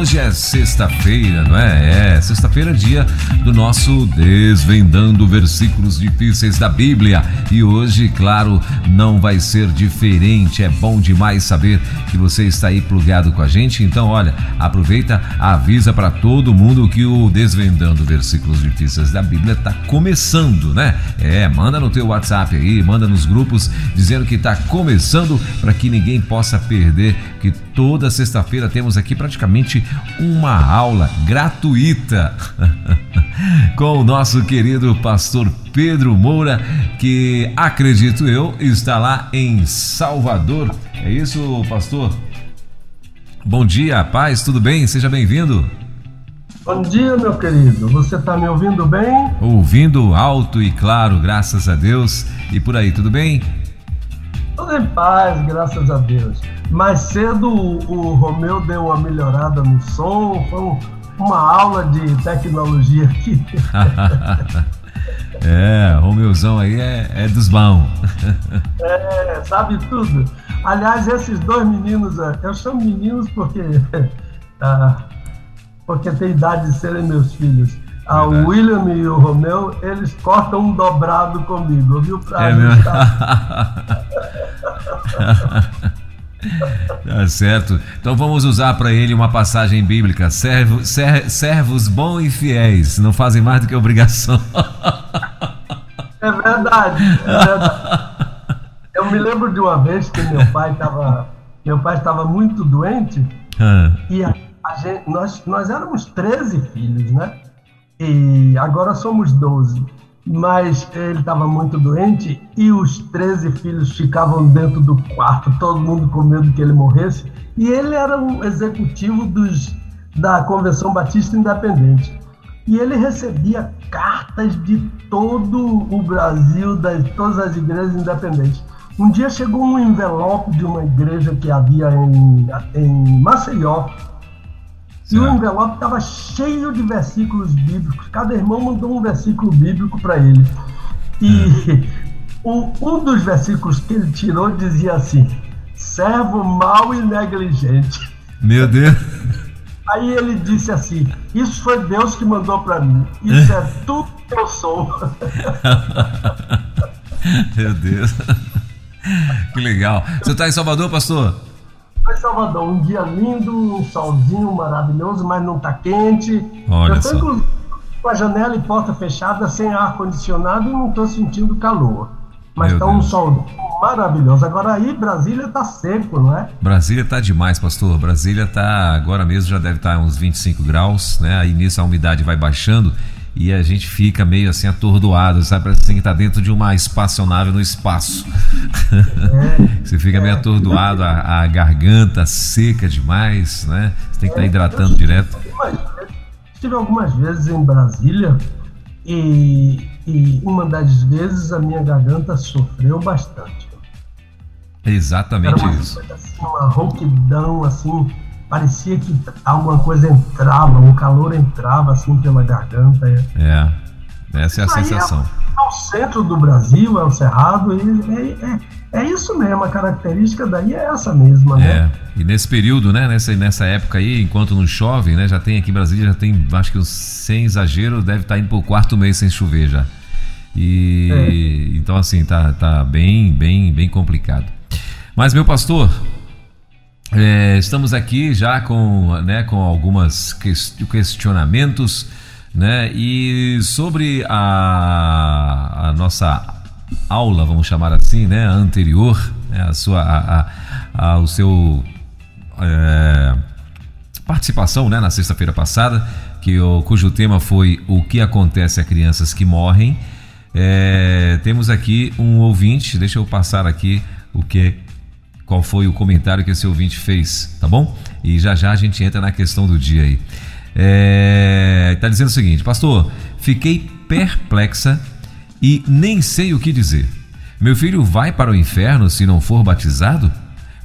Hoje é sexta-feira, não é? É, sexta-feira é dia do nosso Desvendando Versículos Difíceis da Bíblia. E hoje, claro, não vai ser diferente. É bom demais saber que você está aí plugado com a gente. Então, olha, aproveita, avisa para todo mundo que o Desvendando Versículos Difíceis da Bíblia está começando, né? É, manda no teu WhatsApp aí, manda nos grupos dizendo que está começando para que ninguém possa perder, que toda sexta-feira temos aqui praticamente uma aula gratuita com o nosso querido pastor Pedro Moura, que acredito eu está lá em Salvador. É isso, pastor? Bom dia, paz, tudo bem? Seja bem-vindo. Bom dia, meu querido. Você está me ouvindo bem? Ouvindo alto e claro, graças a Deus. E por aí, tudo bem? Tudo em paz, graças a Deus. Mais cedo o, Romeu deu uma melhorada no som, foi uma aula de tecnologia aqui. é, Romeuzão aí é, é dos bons. é, sabe tudo. Aliás, esses dois meninos, é, eu chamo meninos porque, ah, porque tem idade de serem meus filhos. Ah, o William e o Romeu, eles cortam um dobrado comigo, viu? Pra é mesmo? Tá certo. Então vamos usar para ele uma passagem bíblica: Servo, ser, servos bons e fiéis não fazem mais do que obrigação. É verdade, é verdade. Eu me lembro de uma vez que meu pai estava meu pai estava muito doente ah. e a, a gente, nós, nós éramos 13 filhos, né? E agora somos 12 mas ele estava muito doente e os 13 filhos ficavam dentro do quarto, todo mundo com medo que ele morresse. E ele era um executivo dos, da Convenção Batista Independente. E ele recebia cartas de todo o Brasil, de todas as igrejas independentes. Um dia chegou um envelope de uma igreja que havia em, em Maceió, e o envelope estava cheio de versículos bíblicos. Cada irmão mandou um versículo bíblico para ele. E um, um dos versículos que ele tirou dizia assim: servo mau e negligente. Meu Deus. Aí ele disse assim: Isso foi Deus que mandou para mim. Isso é tudo que eu sou. Meu Deus. Que legal. Você está em Salvador, pastor? Foi Salvador, um dia lindo, um solzinho maravilhoso, mas não está quente. Olha eu estou com a janela e porta fechada, sem ar condicionado e não estou sentindo calor. Mas está um sol maravilhoso. Agora aí Brasília está seco, não é? Brasília está demais, pastor. Brasília está agora mesmo já deve estar tá uns 25 graus, né? Aí nisso a umidade vai baixando e a gente fica meio assim atordoado, sabe? Parece assim que tá dentro de uma espaçonave no espaço. É, Você fica meio atordoado, a, a, garganta seca demais, né? Você tem que estar tá hidratando direto. Estive algumas vezes em Brasília e, e uma das vezes a minha garganta sofreu bastante. Exatamente uma, isso. Assim, uma rouquidão assim parecia que alguma coisa entrava, um calor entrava assim pela garganta. É, essa é a Isso sensação. É, é, o centro do Brasil, é o Cerrado, é, é, é, isso mesmo, a característica daí é essa mesma, né? É, e nesse período, né, nessa, nessa época aí, enquanto não chove, né, já tem aqui em Brasília, já tem, acho que sem exagero, deve estar indo para o quarto mês sem chover já. E é. então assim, tá, tá bem, bem, bem complicado. Mas meu pastor, é, estamos aqui já com, né, com algumas questionamentos, né, e sobre a, a nossa aula, vamos chamar assim, né, anterior, né, a sua, a, a, a seu é, participação, né, na sexta-feira passada, que o, cujo tema foi o que acontece a crianças que morrem. É, temos aqui um ouvinte, deixa eu passar aqui o que qual foi o comentário que esse ouvinte fez, tá bom? E já já a gente entra na questão do dia aí. É, tá dizendo o seguinte, pastor, fiquei perplexa e nem sei o que dizer. Meu filho vai para o inferno se não for batizado?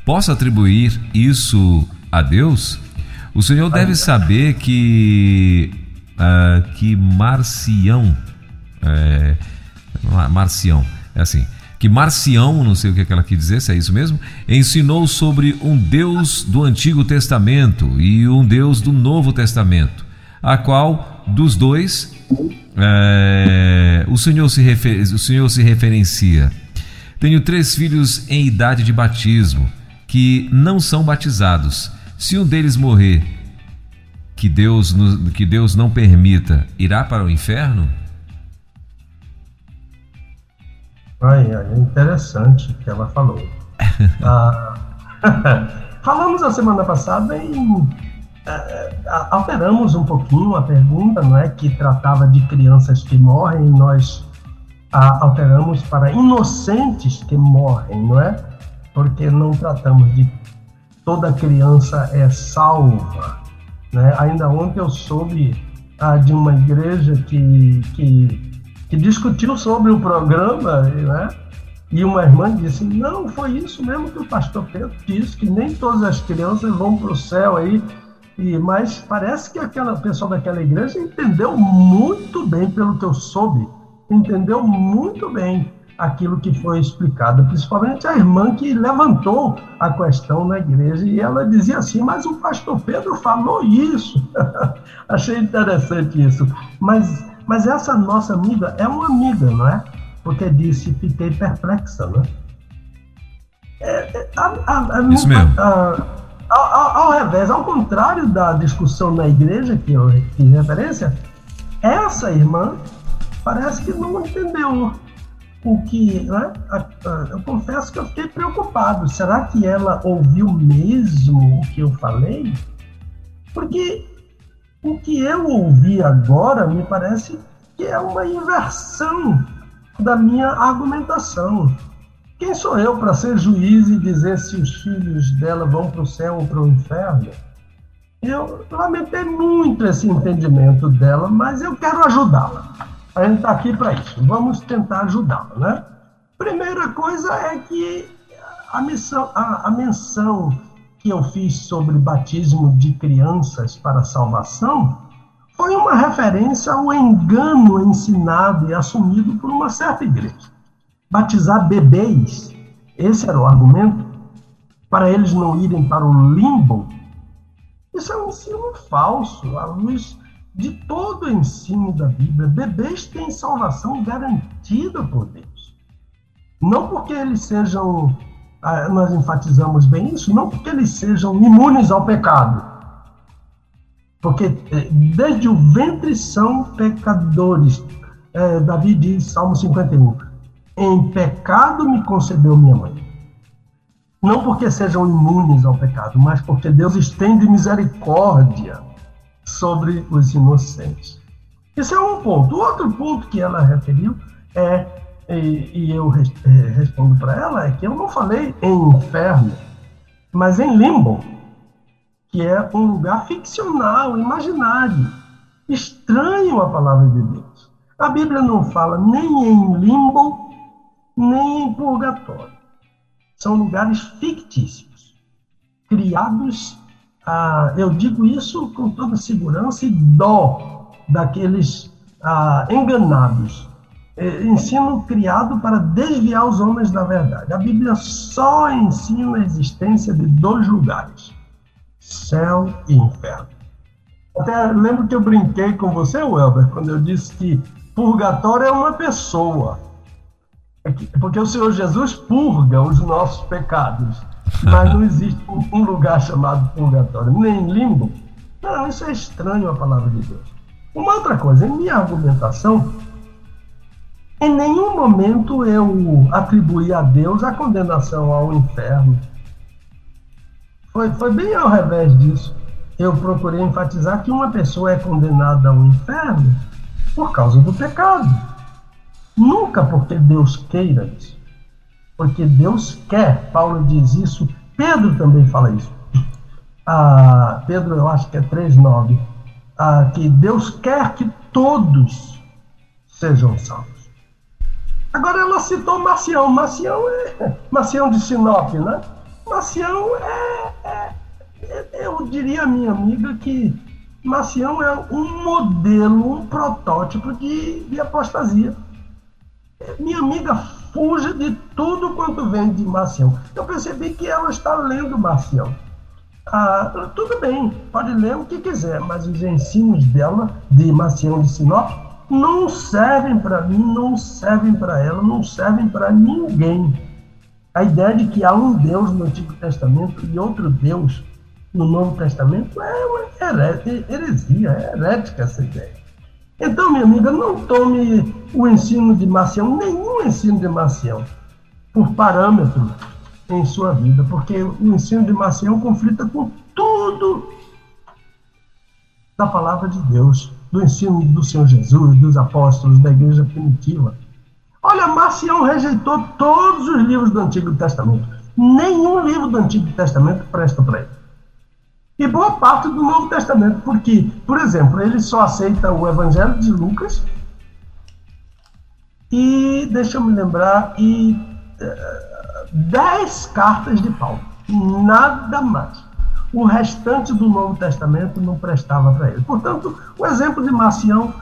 Posso atribuir isso a Deus? O senhor deve saber que uh, que Marcião é, Marcião é assim que Marcião, não sei o que ela quis dizer, se é isso mesmo, ensinou sobre um Deus do Antigo Testamento e um Deus do Novo Testamento, a qual dos dois é, o, Senhor se refer, o Senhor se referencia. Tenho três filhos em idade de batismo que não são batizados. Se um deles morrer, que Deus, que Deus não permita, irá para o inferno? Ai, é interessante o que ela falou. ah, falamos a semana passada em é, é, alteramos um pouquinho a pergunta, não é, que tratava de crianças que morrem, nós alteramos para inocentes que morrem, não é? Porque não tratamos de toda criança é salva, né? Ainda ontem eu soube ah, de uma igreja que, que, que discutiu sobre o programa, né? E uma irmã disse: Não, foi isso mesmo que o pastor Pedro disse, que nem todas as crianças vão para o céu aí e, mas parece que aquela pessoa daquela igreja entendeu muito bem, pelo que eu soube, entendeu muito bem aquilo que foi explicado, principalmente a irmã que levantou a questão na igreja e ela dizia assim: Mas o pastor Pedro falou isso. Achei interessante isso. Mas, mas essa nossa amiga é uma amiga, não é? Porque disse: Fiquei perplexa, não é? é, é a, a, a, isso mesmo. Ao, ao, ao, revés, ao contrário da discussão na igreja que eu fiz referência, essa irmã parece que não entendeu o que. Né? Eu confesso que eu fiquei preocupado. Será que ela ouviu mesmo o que eu falei? Porque o que eu ouvi agora me parece que é uma inversão da minha argumentação. Quem sou eu para ser juiz e dizer se os filhos dela vão para o céu ou para o inferno? Eu lamentei muito esse entendimento dela, mas eu quero ajudá-la. A gente está aqui para isso. Vamos tentar ajudá-la, né? Primeira coisa é que a, missão, a, a menção que eu fiz sobre batismo de crianças para salvação foi uma referência ao engano ensinado e assumido por uma certa igreja batizar bebês. Esse era o argumento para eles não irem para o limbo. Isso é um ensino falso, à luz de todo o ensino da Bíblia. Bebês têm salvação garantida por Deus. Não porque eles sejam, nós enfatizamos bem isso, não porque eles sejam imunes ao pecado. Porque eh, desde o ventre são pecadores. É, Davi diz, Salmo 51, em pecado me concedeu minha mãe. Não porque sejam imunes ao pecado, mas porque Deus estende misericórdia sobre os inocentes. Isso é um ponto. O outro ponto que ela referiu é, e, e eu é, respondo para ela, é que eu não falei em inferno, mas em limbo, que é um lugar ficcional, imaginário, estranho à palavra de Deus. A Bíblia não fala nem em limbo, nem em purgatório. São lugares fictícios, criados, ah, eu digo isso com toda segurança e dó daqueles ah, enganados. É, ensino criado para desviar os homens da verdade. A Bíblia só ensina a existência de dois lugares: céu e inferno. Até lembro que eu brinquei com você, Welber, quando eu disse que purgatório é uma pessoa porque o Senhor Jesus purga os nossos pecados, mas não existe um lugar chamado purgatório, nem limbo. Não, isso é estranho a palavra de Deus. Uma outra coisa, em minha argumentação, em nenhum momento eu atribuí a Deus a condenação ao inferno. Foi, foi bem ao revés disso. Eu procurei enfatizar que uma pessoa é condenada ao inferno por causa do pecado. Nunca porque Deus queira isso. Porque Deus quer. Paulo diz isso. Pedro também fala isso. Ah, Pedro, eu acho que é 3,9. Ah, que Deus quer que todos sejam salvos. Agora ela citou Marcião. Marcião é. Marcião de Sinop, né? Marcião é, é, é, Eu diria a minha amiga que Marcião é um modelo, um protótipo de, de apostasia. Minha amiga fuja de tudo quanto vem de Marcião. Eu percebi que ela está lendo Marcião. Ah, tudo bem, pode ler o que quiser, mas os ensinos dela, de Marcião de Sinop, não servem para mim, não servem para ela, não servem para ninguém. A ideia de que há um Deus no Antigo Testamento e outro Deus no Novo Testamento é uma heresia, é herética essa ideia. Então, minha amiga, não tome o ensino de Marcião, nenhum ensino de Marcião, por parâmetro em sua vida, porque o ensino de Marcião conflita com tudo da palavra de Deus, do ensino do Senhor Jesus, dos apóstolos, da igreja primitiva. Olha, Marcião rejeitou todos os livros do Antigo Testamento. Nenhum livro do Antigo Testamento presta para ele. E boa parte do Novo Testamento, porque, por exemplo, ele só aceita o Evangelho de Lucas e, deixa eu me lembrar, e uh, dez cartas de Paulo. Nada mais. O restante do Novo Testamento não prestava para ele. Portanto, o exemplo de Marcião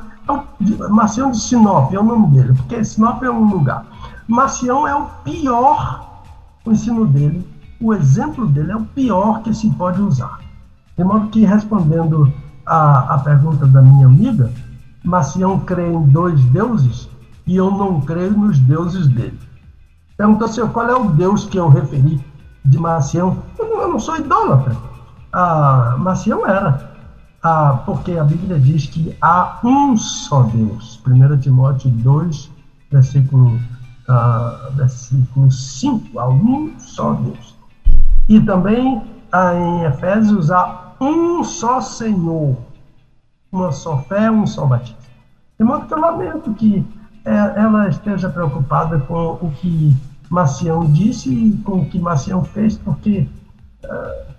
Marcião de Sinop é o nome dele, porque Sinop é um lugar. Marcião é o pior, o ensino dele, o exemplo dele é o pior que se pode usar. De modo que, respondendo a, a pergunta da minha amiga, Marcião crê em dois deuses e eu não creio nos deuses dele. Perguntou assim, qual é o deus que eu referi de Marcião? Eu não, eu não sou idólatra. Ah, Marcião era ah, porque a Bíblia diz que há um só Deus. 1 Timóteo 2, versículo, ah, versículo 5, há um só Deus. E também ah, em Efésios há um só Senhor, uma só fé, um só batismo. De modo que eu lamento que é, ela esteja preocupada com o que Marcião disse e com o que Marcião fez, porque uh,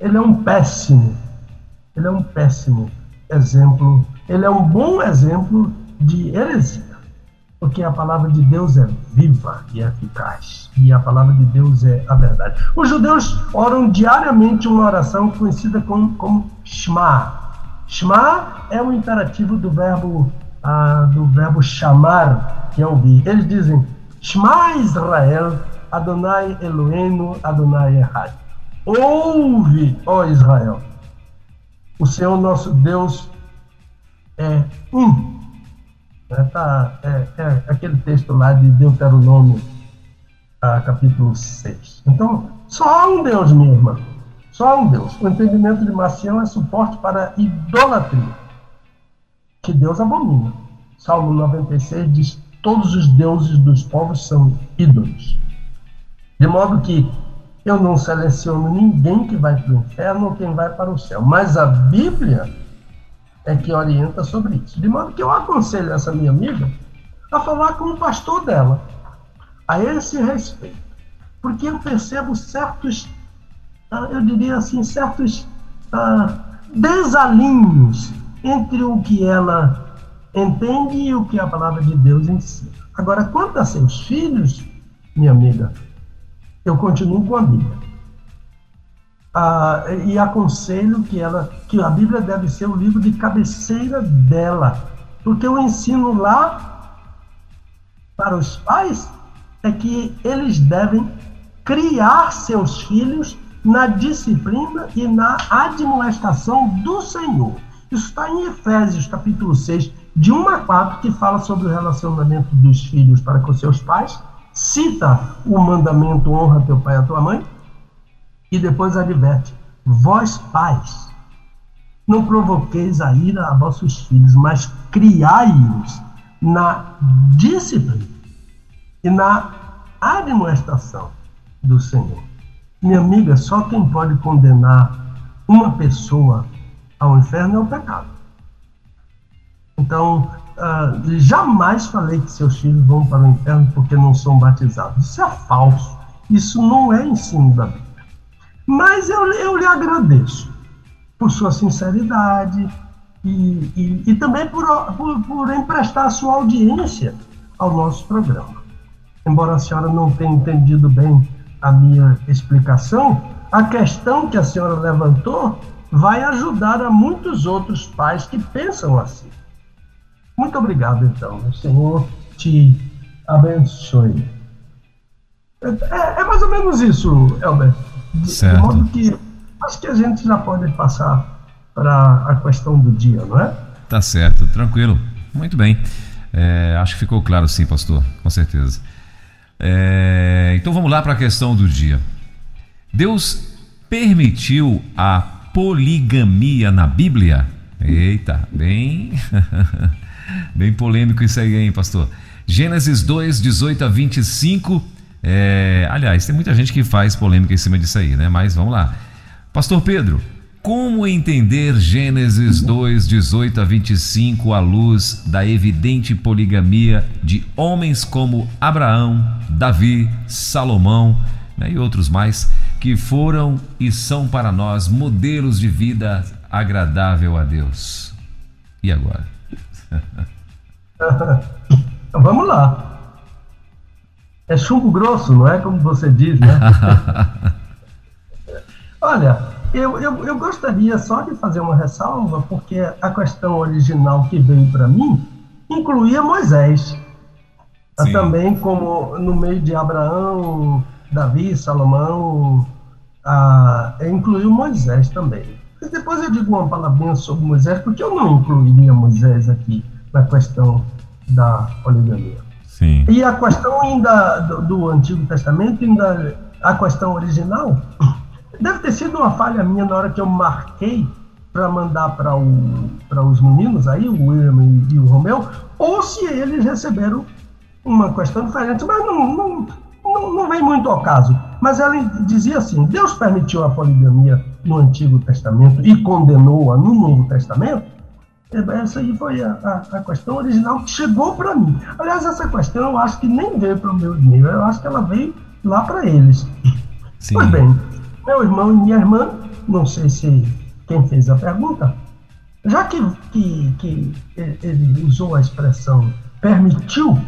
ele é um péssimo ele é um péssimo exemplo, ele é um bom exemplo de heresia, porque a palavra de Deus é viva e eficaz, e a palavra de Deus é a verdade. Os judeus oram diariamente uma oração conhecida como, como Shema. Shema é o imperativo do verbo ah, do verbo chamar, que é ouvir. Eles dizem Shema Israel, Adonai Eloheinu, Adonai Echad. Ouve, ó Israel, o Senhor nosso Deus é um. É, tá, é, é aquele texto lá de Deuteronômio, ah, capítulo 6. Então, só há um Deus, minha irmã. Só há um Deus. O entendimento de Marcião é suporte para a idolatria, que Deus abomina. Salmo 96 diz: Todos os deuses dos povos são ídolos. De modo que eu não seleciono ninguém que vai para o inferno ou quem vai para o céu. Mas a Bíblia é que orienta sobre isso. De modo que eu aconselho essa minha amiga a falar com o pastor dela a esse respeito. Porque eu percebo certos, ah, eu diria assim, certos uh, desalinhos entre o que ela entende e o que a palavra de Deus ensina. Agora, quanto a seus filhos, minha amiga, eu continuo com a Bíblia. Ah, e aconselho que ela, que a Bíblia deve ser o livro de cabeceira dela, porque o ensino lá para os pais é que eles devem criar seus filhos na disciplina e na admoestação do Senhor. Isso está em Efésios, capítulo 6, de 1 a 4, que fala sobre o relacionamento dos filhos para com seus pais cita o mandamento honra teu pai e a tua mãe e depois adverte: vós pais, não provoqueis a ira a vossos filhos, mas criai-os na disciplina e na admoestação do Senhor. Minha amiga, só quem pode condenar uma pessoa ao inferno é o pecado. Então, uh, jamais falei que seus filhos vão para o inferno porque não são batizados. Isso é falso. Isso não é ensino da Bíblia. Mas eu, eu lhe agradeço por sua sinceridade e, e, e também por, por, por emprestar sua audiência ao nosso programa. Embora a senhora não tenha entendido bem a minha explicação, a questão que a senhora levantou vai ajudar a muitos outros pais que pensam assim. Muito obrigado, então. O Senhor te abençoe. É, é mais ou menos isso, Elber. Certo. De modo que acho que a gente já pode passar para a questão do dia, não é? Tá certo, tranquilo. Muito bem. É, acho que ficou claro sim, pastor, com certeza. É, então vamos lá para a questão do dia. Deus permitiu a poligamia na Bíblia? Eita, bem, bem polêmico isso aí, hein, pastor? Gênesis 2, 18 a 25. É, aliás, tem muita gente que faz polêmica em cima disso aí, né? Mas vamos lá. Pastor Pedro, como entender Gênesis 2, 18 a 25 à luz da evidente poligamia de homens como Abraão, Davi, Salomão né, e outros mais, que foram e são para nós modelos de vida agradável a Deus? E agora? Vamos lá. É chumbo grosso, não é como você diz, né? Olha, eu, eu, eu gostaria só de fazer uma ressalva, porque a questão original que veio para mim incluía Moisés. Sim. Também como no meio de Abraão, Davi, Salomão, ah, incluiu Moisés também. Mas depois eu digo uma palavrinha sobre Moisés, porque eu não incluiria Moisés aqui na questão da poligamia. Sim. E a questão ainda do, do Antigo Testamento, ainda a questão original, Deve ter sido uma falha minha na hora que eu marquei para mandar para os meninos aí, o William e, e, o Romeu, ou se eles receberam uma questão diferente, mas não, não, não, não vem muito ao caso. Mas ela dizia assim: Deus permitiu a poligamia no Antigo Testamento e condenou-a no Novo Testamento. Essa aí foi a, a, a questão original que chegou para mim. Aliás, essa questão eu acho que nem veio para o meu e-mail, eu acho que ela veio lá para eles. Sim. Pois bem, meu irmão e minha irmã, não sei se quem fez a pergunta, já que, que, que ele usou a expressão permitiu,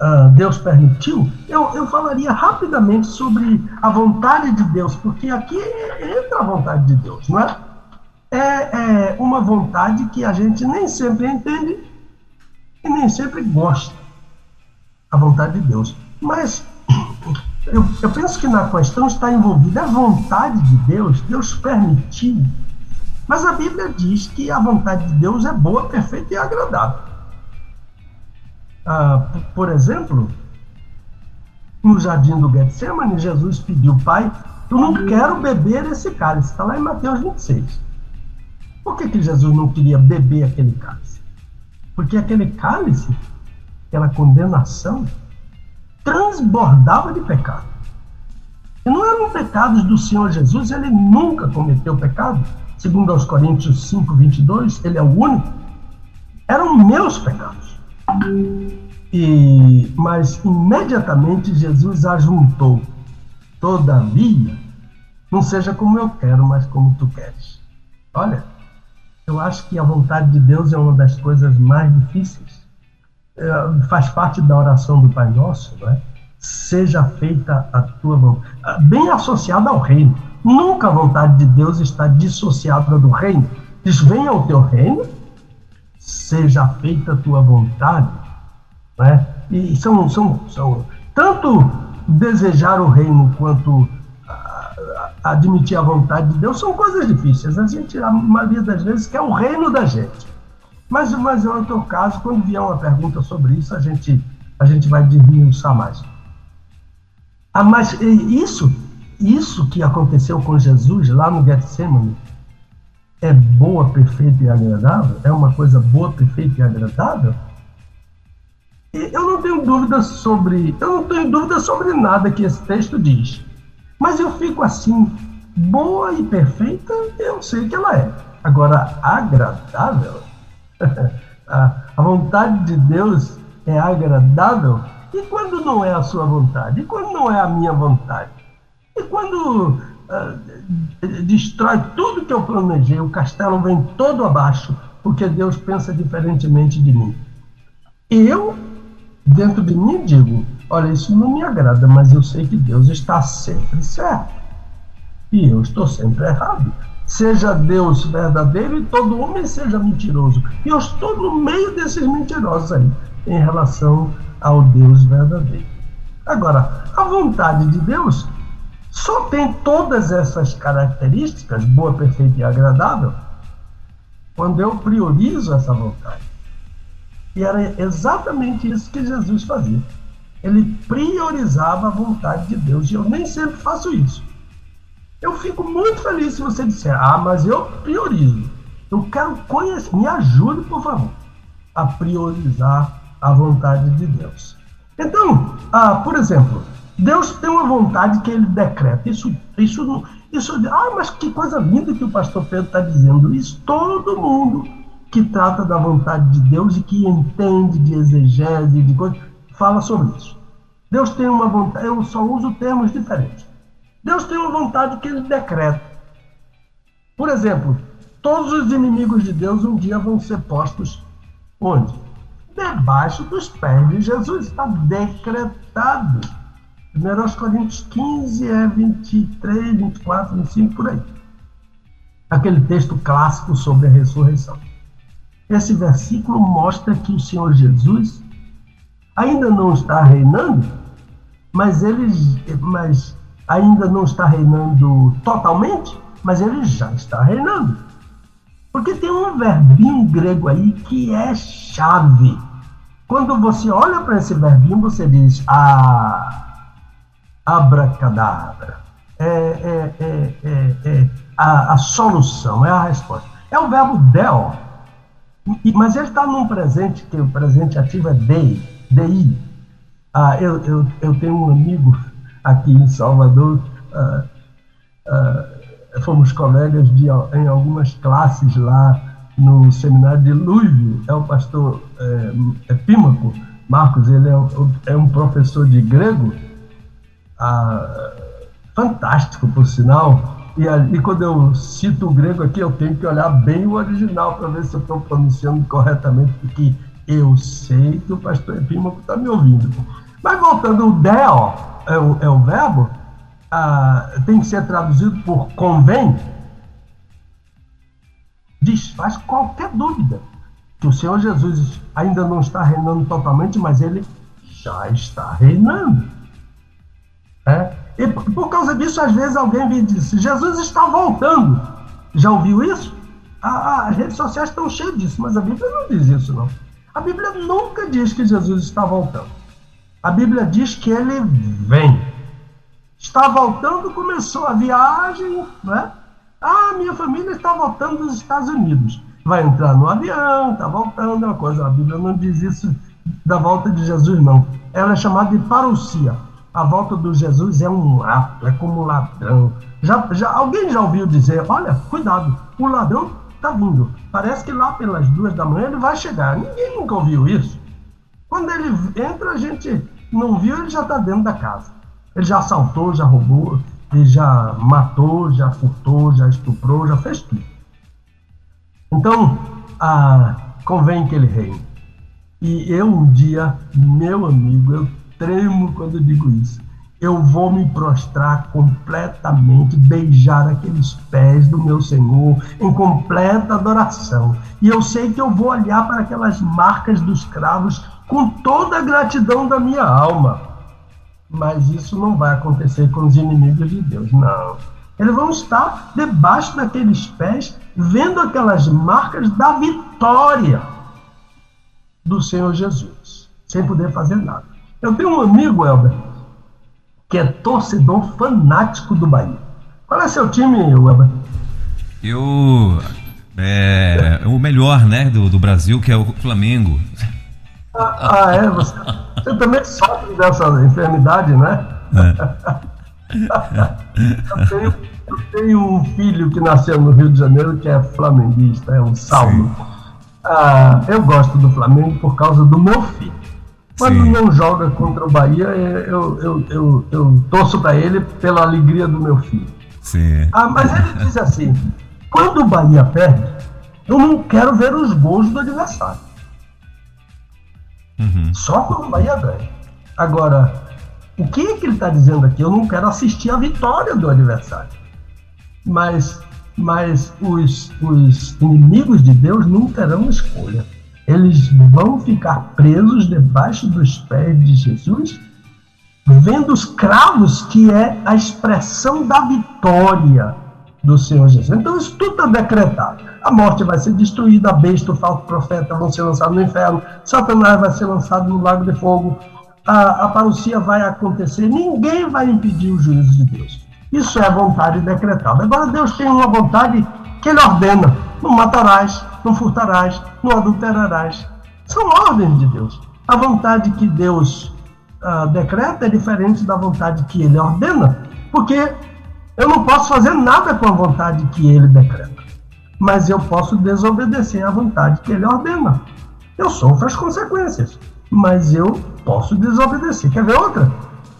uh, Deus permitiu, eu, eu falaria rapidamente sobre a vontade de Deus, porque aqui entra a vontade de Deus, não é? É, é uma vontade que a gente nem sempre entende e nem sempre gosta. A vontade de Deus. Mas eu, eu penso que na questão está envolvida a vontade de Deus, Deus permitiu. Mas a Bíblia diz que a vontade de Deus é boa, perfeita e agradável. Ah, por exemplo, no jardim do Getsemane, Jesus pediu, Pai, eu não quero beber esse cálice. Está lá em Mateus 26. Por que, que Jesus não queria beber aquele cálice? Porque aquele cálice, aquela condenação, transbordava de pecado. E não eram pecados do Senhor Jesus, ele nunca cometeu pecado. Segundo aos Coríntios 5, 22, ele é o único. Eram meus pecados. E, mas imediatamente Jesus ajuntou. Todavia, não seja como eu quero, mas como tu queres. Olha, eu acho que a vontade de Deus é uma das coisas mais difíceis é, faz parte da oração do Pai Nosso, não é? seja feita a tua vontade, ah, bem associada ao reino. Nunca a vontade de Deus está dissociada do reino. Diz: venha o teu reino, seja feita a tua vontade. Né? E são, são, são tanto desejar o reino quanto ah, admitir a vontade de Deus são coisas difíceis. A gente, a maioria das vezes, quer o reino da gente. Mas, mas é outro caso, quando vier uma pergunta sobre isso, a gente, a gente vai desmiuçar mais. Ah, mas isso, isso que aconteceu com Jesus lá no Getsemane é boa, perfeita e agradável? É uma coisa boa, perfeita e agradável? Eu não tenho dúvida sobre, eu não tenho dúvida sobre nada que esse texto diz. Mas eu fico assim, boa e perfeita, eu sei que ela é. Agora, agradável? a vontade de Deus é agradável? E quando não é a sua vontade? E quando não é a minha vontade? E quando uh, destrói tudo que eu planejei, o castelo vem todo abaixo, porque Deus pensa diferentemente de mim. Eu, dentro de mim, digo: olha, isso não me agrada, mas eu sei que Deus está sempre certo. E eu estou sempre errado. Seja Deus verdadeiro e todo homem seja mentiroso. E eu estou no meio desses mentirosos aí, em relação ao Deus verdadeiro. Agora, a vontade de Deus só tem todas essas características, boa, perfeita e agradável, quando eu priorizo essa vontade. E era exatamente isso que Jesus fazia. Ele priorizava a vontade de Deus. E eu nem sempre faço isso. Eu fico muito feliz se você disser, ah, mas eu priorizo. Eu quero conhecer, me ajude, por favor, a priorizar a vontade de Deus. Então, ah, por exemplo, Deus tem uma vontade que ele decreta. Isso, isso, isso. Ah, mas que coisa linda que o pastor Pedro está dizendo. Isso todo mundo que trata da vontade de Deus e que entende de exegese, de coisas, fala sobre isso. Deus tem uma vontade, eu só uso termos diferentes. Deus tem uma vontade que ele decreta. Por exemplo, todos os inimigos de Deus um dia vão ser postos onde? Debaixo dos pés de Jesus. Está decretado. 1 Coríntios 15 é 23, 24, 25, por aí. Aquele texto clássico sobre a ressurreição. Esse versículo mostra que o Senhor Jesus ainda não está reinando, mas ele, mas ainda não está reinando totalmente, mas ele já está reinando. Porque tem um verbinho grego aí que é chave. Quando você olha para esse verbinho, você diz ah, abracadabra. É, é, é, é, é a, a, solução, é a resposta. É o verbo del, mas ele está num presente, que o presente ativo é dei, dei. Ah, eu, eu, eu tenho um amigo aqui em Salvador, ah, ah, fomos colegas de, em algumas classes lá no seminário de Louisville, é o pastor é, é Marcos, ele é, é, um professor de grego, ah, fantástico, por sinal, e, e quando eu cito o grego aqui, eu tenho que olhar bem o original para ver se eu estou pronunciando corretamente, porque eu sei que o pastor Epímaco está me ouvindo. Mas voltando, o deo, é o, é o verbo, ah, tem que ser traduzido por convém, desfaz qualquer dúvida que o Senhor Jesus ainda não está reinando totalmente, mas ele já está reinando. É? E por causa disso, às vezes alguém vem e diz: Jesus está voltando. Já ouviu isso? Ah, as redes sociais estão cheias disso, mas a Bíblia não diz isso, não. A Bíblia nunca diz que Jesus está voltando. A Bíblia diz que ele vem. Está voltando, começou a viagem, né? Ah, minha família está voltando dos Estados Unidos. Vai entrar no avião, está voltando, é uma coisa. A Bíblia não diz isso da volta de Jesus, não. Ela é chamada de parousia. A volta do Jesus é um ato, é como ladrão. Já, já, alguém já ouviu dizer, olha, cuidado, o ladrão está vindo. Parece que lá pelas duas da manhã ele vai chegar. Ninguém nunca ouviu isso. Quando ele entra, a gente não viu, ele já está dentro da casa. Ele já assaltou, já roubou, ele já matou, já furtou, já estuprou, já fez tudo. Então, ah, convém que ele reine. E eu um dia, meu amigo, eu tremo quando digo isso. Eu vou me prostrar completamente, beijar aqueles pés do meu Senhor em completa adoração. E eu sei que eu vou olhar para aquelas marcas dos cravos com toda a gratidão da minha alma. Mas isso não vai acontecer com os inimigos de Deus, não. Eles vão estar debaixo daqueles pés, vendo aquelas marcas da vitória do Senhor Jesus, sem poder fazer nada. Eu tenho um amigo, Elber, que é torcedor fanático do Bahia. Qual é seu time, Elber? Eu. É, o melhor, né, do, do Brasil, que é o Flamengo. Ah, é? Você, você também sofre dessa enfermidade, né? É. eu, tenho, eu, tenho, um filho que nasceu no Rio de Janeiro que é flamenguista, é um salmo. Ah, eu gosto do Flamengo por causa do meu filho. Quando Sim. não joga contra o Bahia, eu, eu, eu, eu torço para ele pela alegria do meu filho. Sim. Ah, mas ele diz assim: quando o Bahia perde, eu não quero ver os gols do adversário. Uhum. Só quando o Bahia ganha. Agora, o que, é que ele está dizendo aqui? Eu não quero assistir a vitória do adversário. Mas, mas os, os inimigos de Deus não terão escolha. Eles vão ficar presos debaixo dos pés de Jesus, vendo os cravos, que é a expressão da vitória do Senhor Jesus. Então, isso tudo está decretado. A morte vai ser destruída, a besta, o falso profeta vão ser lançados no inferno, Satanás vai ser lançado no lago de fogo, a, a vai acontecer, ninguém vai impedir o juízo de Deus. Isso é vontade decretada. Agora, Deus tem uma vontade que Ele ordena: não matarás, não furtarás, não adulterarás. São ordens de Deus. A vontade que Deus uh, decreta é diferente da vontade que Ele ordena, porque eu não posso fazer nada com a vontade que Ele decreta, mas eu posso desobedecer à vontade que Ele ordena. Eu sofro as consequências, mas eu posso desobedecer. Quer ver outra?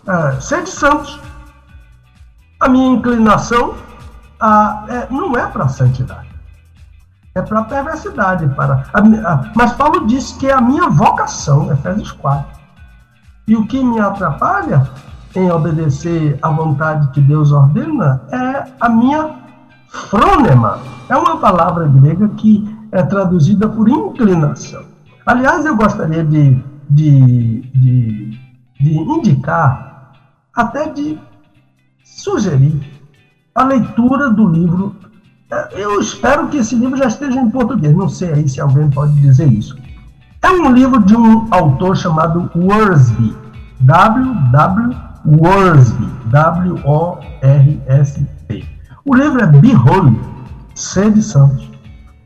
Uh, sede santos a minha inclinação a, é, não é para a santidade, é para a perversidade. Para a, a, mas Paulo disse que é a minha vocação, Efésios 4. E o que me atrapalha em obedecer à vontade que Deus ordena é a minha frônema. É uma palavra grega que é traduzida por inclinação. Aliás, eu gostaria de, de, de, de indicar, até de sugerir a leitura do livro. É, eu espero que esse livro já esteja em português, não sei aí se alguém pode dizer isso. É um livro de um autor chamado Worsby, W-W Worsby, W-O-R-S-B. O livro é Behold, Sede Santos.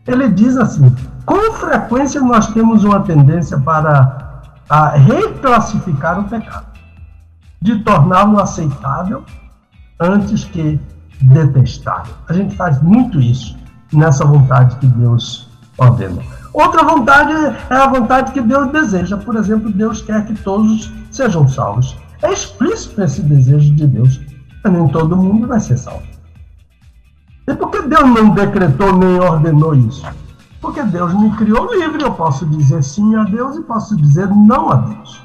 Ele diz assim: com frequência nós temos uma tendência para a reclassificar o pecado, de torná-lo aceitável antes que detestável. A gente faz muito isso nessa vontade que Deus ordena. Outra vontade é a vontade que Deus deseja. Por exemplo, Deus quer que todos sejam salvos. É explícito esse desejo de Deus. Nem todo mundo vai ser salvo. E por que Deus não decretou nem ordenou isso? Porque Deus me criou livre. Eu posso dizer sim a Deus e posso dizer não a Deus.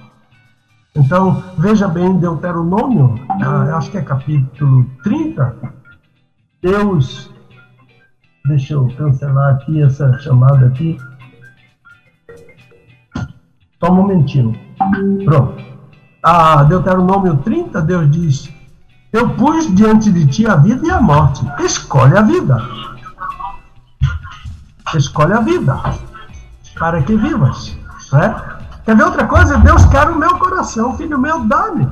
Então, veja bem Deuteronômio, ah, acho que é capítulo 30. Deus, deixa eu cancelar aqui essa chamada aqui. Só um momentinho. Pronto. Ah, Deuteronômio 30, Deus diz: Eu pus diante de ti a vida e a morte. Escolhe a vida. Escolhe a vida. Para que vivas. Né? Quer ver outra coisa? Deus quer o meu coração. Filho meu, dá-me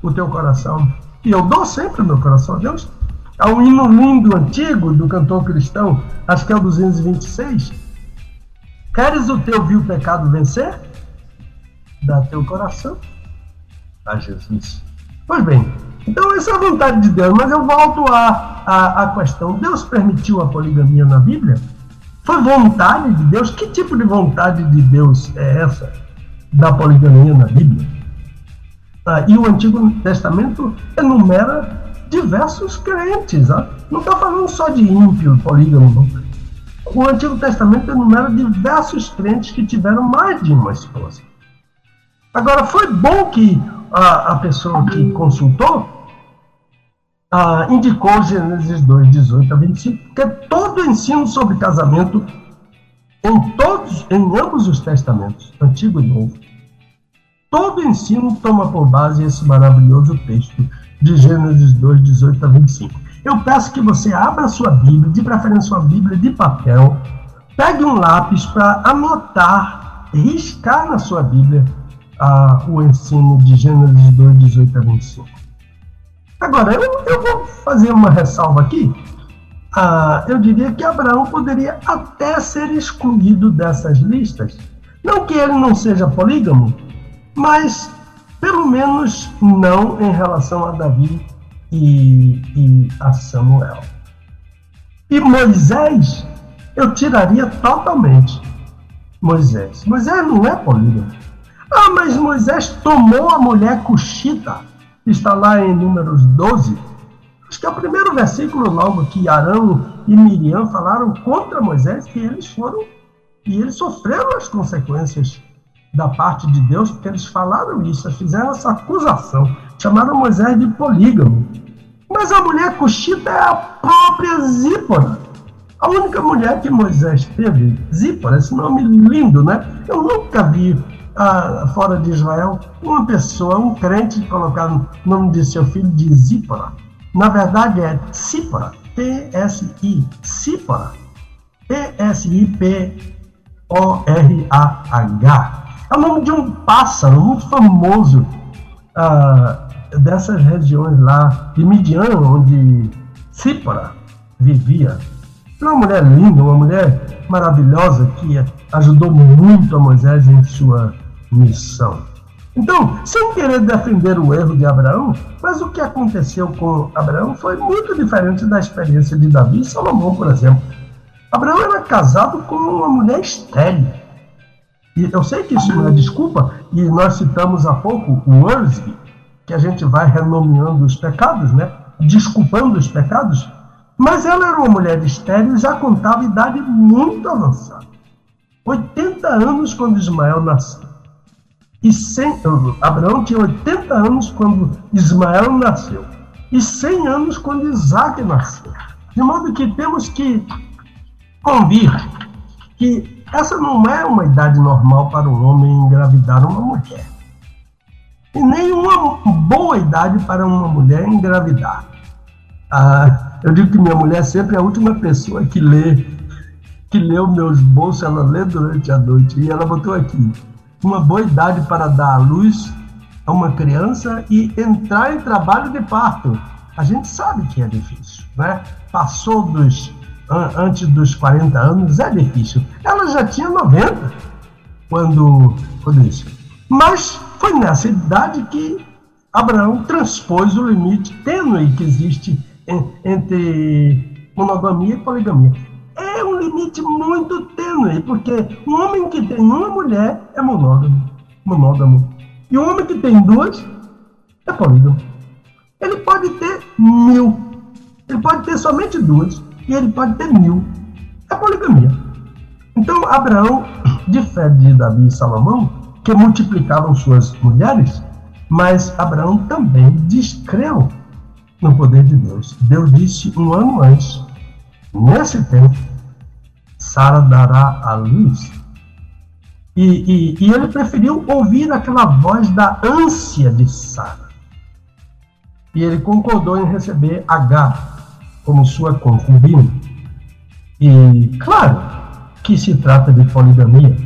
o teu coração. E eu dou sempre o meu coração a Deus. Um hino lindo antigo do cantor cristão, acho que é o 226. Queres o teu vil pecado vencer? Dá teu coração a Jesus. Pois bem, então essa é a vontade de Deus, mas eu volto à, à, à questão. Deus permitiu a poligamia na Bíblia? Foi vontade de Deus? Que tipo de vontade de Deus é essa? da poligamia na Bíblia. Ah, e o Antigo Testamento enumera diversos crentes. Ah? Não está falando só de ímpio, polígamo. O Antigo Testamento enumera diversos crentes que tiveram mais de uma esposa. Agora, foi bom que a, a pessoa que consultou indicou Gênesis 2, 18 a 25, porque todo ensino sobre casamento em todos, em ambos os testamentos, Antigo e Novo, todo ensino toma por base esse maravilhoso texto de Gênesis 2, 18 a 25. Eu peço que você abra sua Bíblia, de preferência sua Bíblia de papel, pegue um lápis para anotar, riscar na sua Bíblia ah, o ensino de Gênesis 2, 18 a 25. Agora, eu, eu vou fazer uma ressalva aqui ah, eu diria que Abraão poderia até ser excluído dessas listas. Não que ele não seja polígamo, mas pelo menos não em relação a Davi e, e a Samuel. E Moisés, eu tiraria totalmente. Moisés. Moisés não é polígamo. Ah, mas Moisés tomou a mulher cuxita. Está lá em Números 12 Acho que é o primeiro versículo logo que Arão e Miriam falaram contra Moisés que eles foram e eles sofreram as consequências da parte de Deus, porque eles falaram isso, fizeram essa acusação, chamaram Moisés de polígamo. Mas a mulher cuxita é a própria Zípora. A única mulher que Moisés teve, Zípora, esse nome lindo, né? Eu nunca vi ah, fora de Israel uma pessoa, um crente, colocar o nome de seu filho de Zípora. Na verdade é Tsipora, T-S-I, Tsipora, T-S-I-P-O-R-A-H. É o nome de um pássaro muito famoso ah, dessas regiões lá de Midian, onde Sípora vivia. Uma mulher linda, uma mulher maravilhosa que ajudou muito a Moisés em sua missão. Então, sem querer defender o erro de Abraão, mas o que aconteceu com Abraão foi muito diferente da experiência de Davi e Salomão, por exemplo. Abraão era casado com uma mulher estéril. E eu sei que isso não é desculpa, e nós citamos há pouco o Worsley, que a gente vai renomeando os pecados, né? desculpando os pecados, mas ela era uma mulher estéril e já contava idade muito avançada. 80 anos quando Ismael nasceu. E 100, Abraão tinha 80 anos quando Ismael nasceu. E 100 anos quando Isaac nasceu. De modo que temos que convir que essa não é uma idade normal para um homem engravidar uma mulher. E nem uma boa idade para uma mulher engravidar. Ah, eu digo que minha mulher sempre é a última pessoa que lê, que lê os meus bolsos, ela lê durante a noite. E ela botou aqui, uma boa idade para dar à luz a uma criança e entrar em trabalho de parto. A gente sabe que é difícil, né? Passou dos antes dos 40 anos é difícil. Ela já tinha 90 quando, quando isso. Mas foi nessa idade que Abraão transpôs o limite tênue que existe entre monogamia e poligamia. É um limite muito tênue, porque um homem que tem uma mulher é monógamo. monógamo. E um homem que tem duas é polígamo. Ele pode ter mil. Ele pode ter somente duas e ele pode ter mil. É poligamia. Então, Abraão, difere de Davi e Salomão, que multiplicavam suas mulheres, mas Abraão também descreu no poder de Deus. Deus disse um ano antes: nesse tempo, Sara dará a luz. E, e, e ele preferiu ouvir aquela voz da ânsia de Sara. E ele concordou em receber Agar como sua concubina. E claro que se trata de poligamia,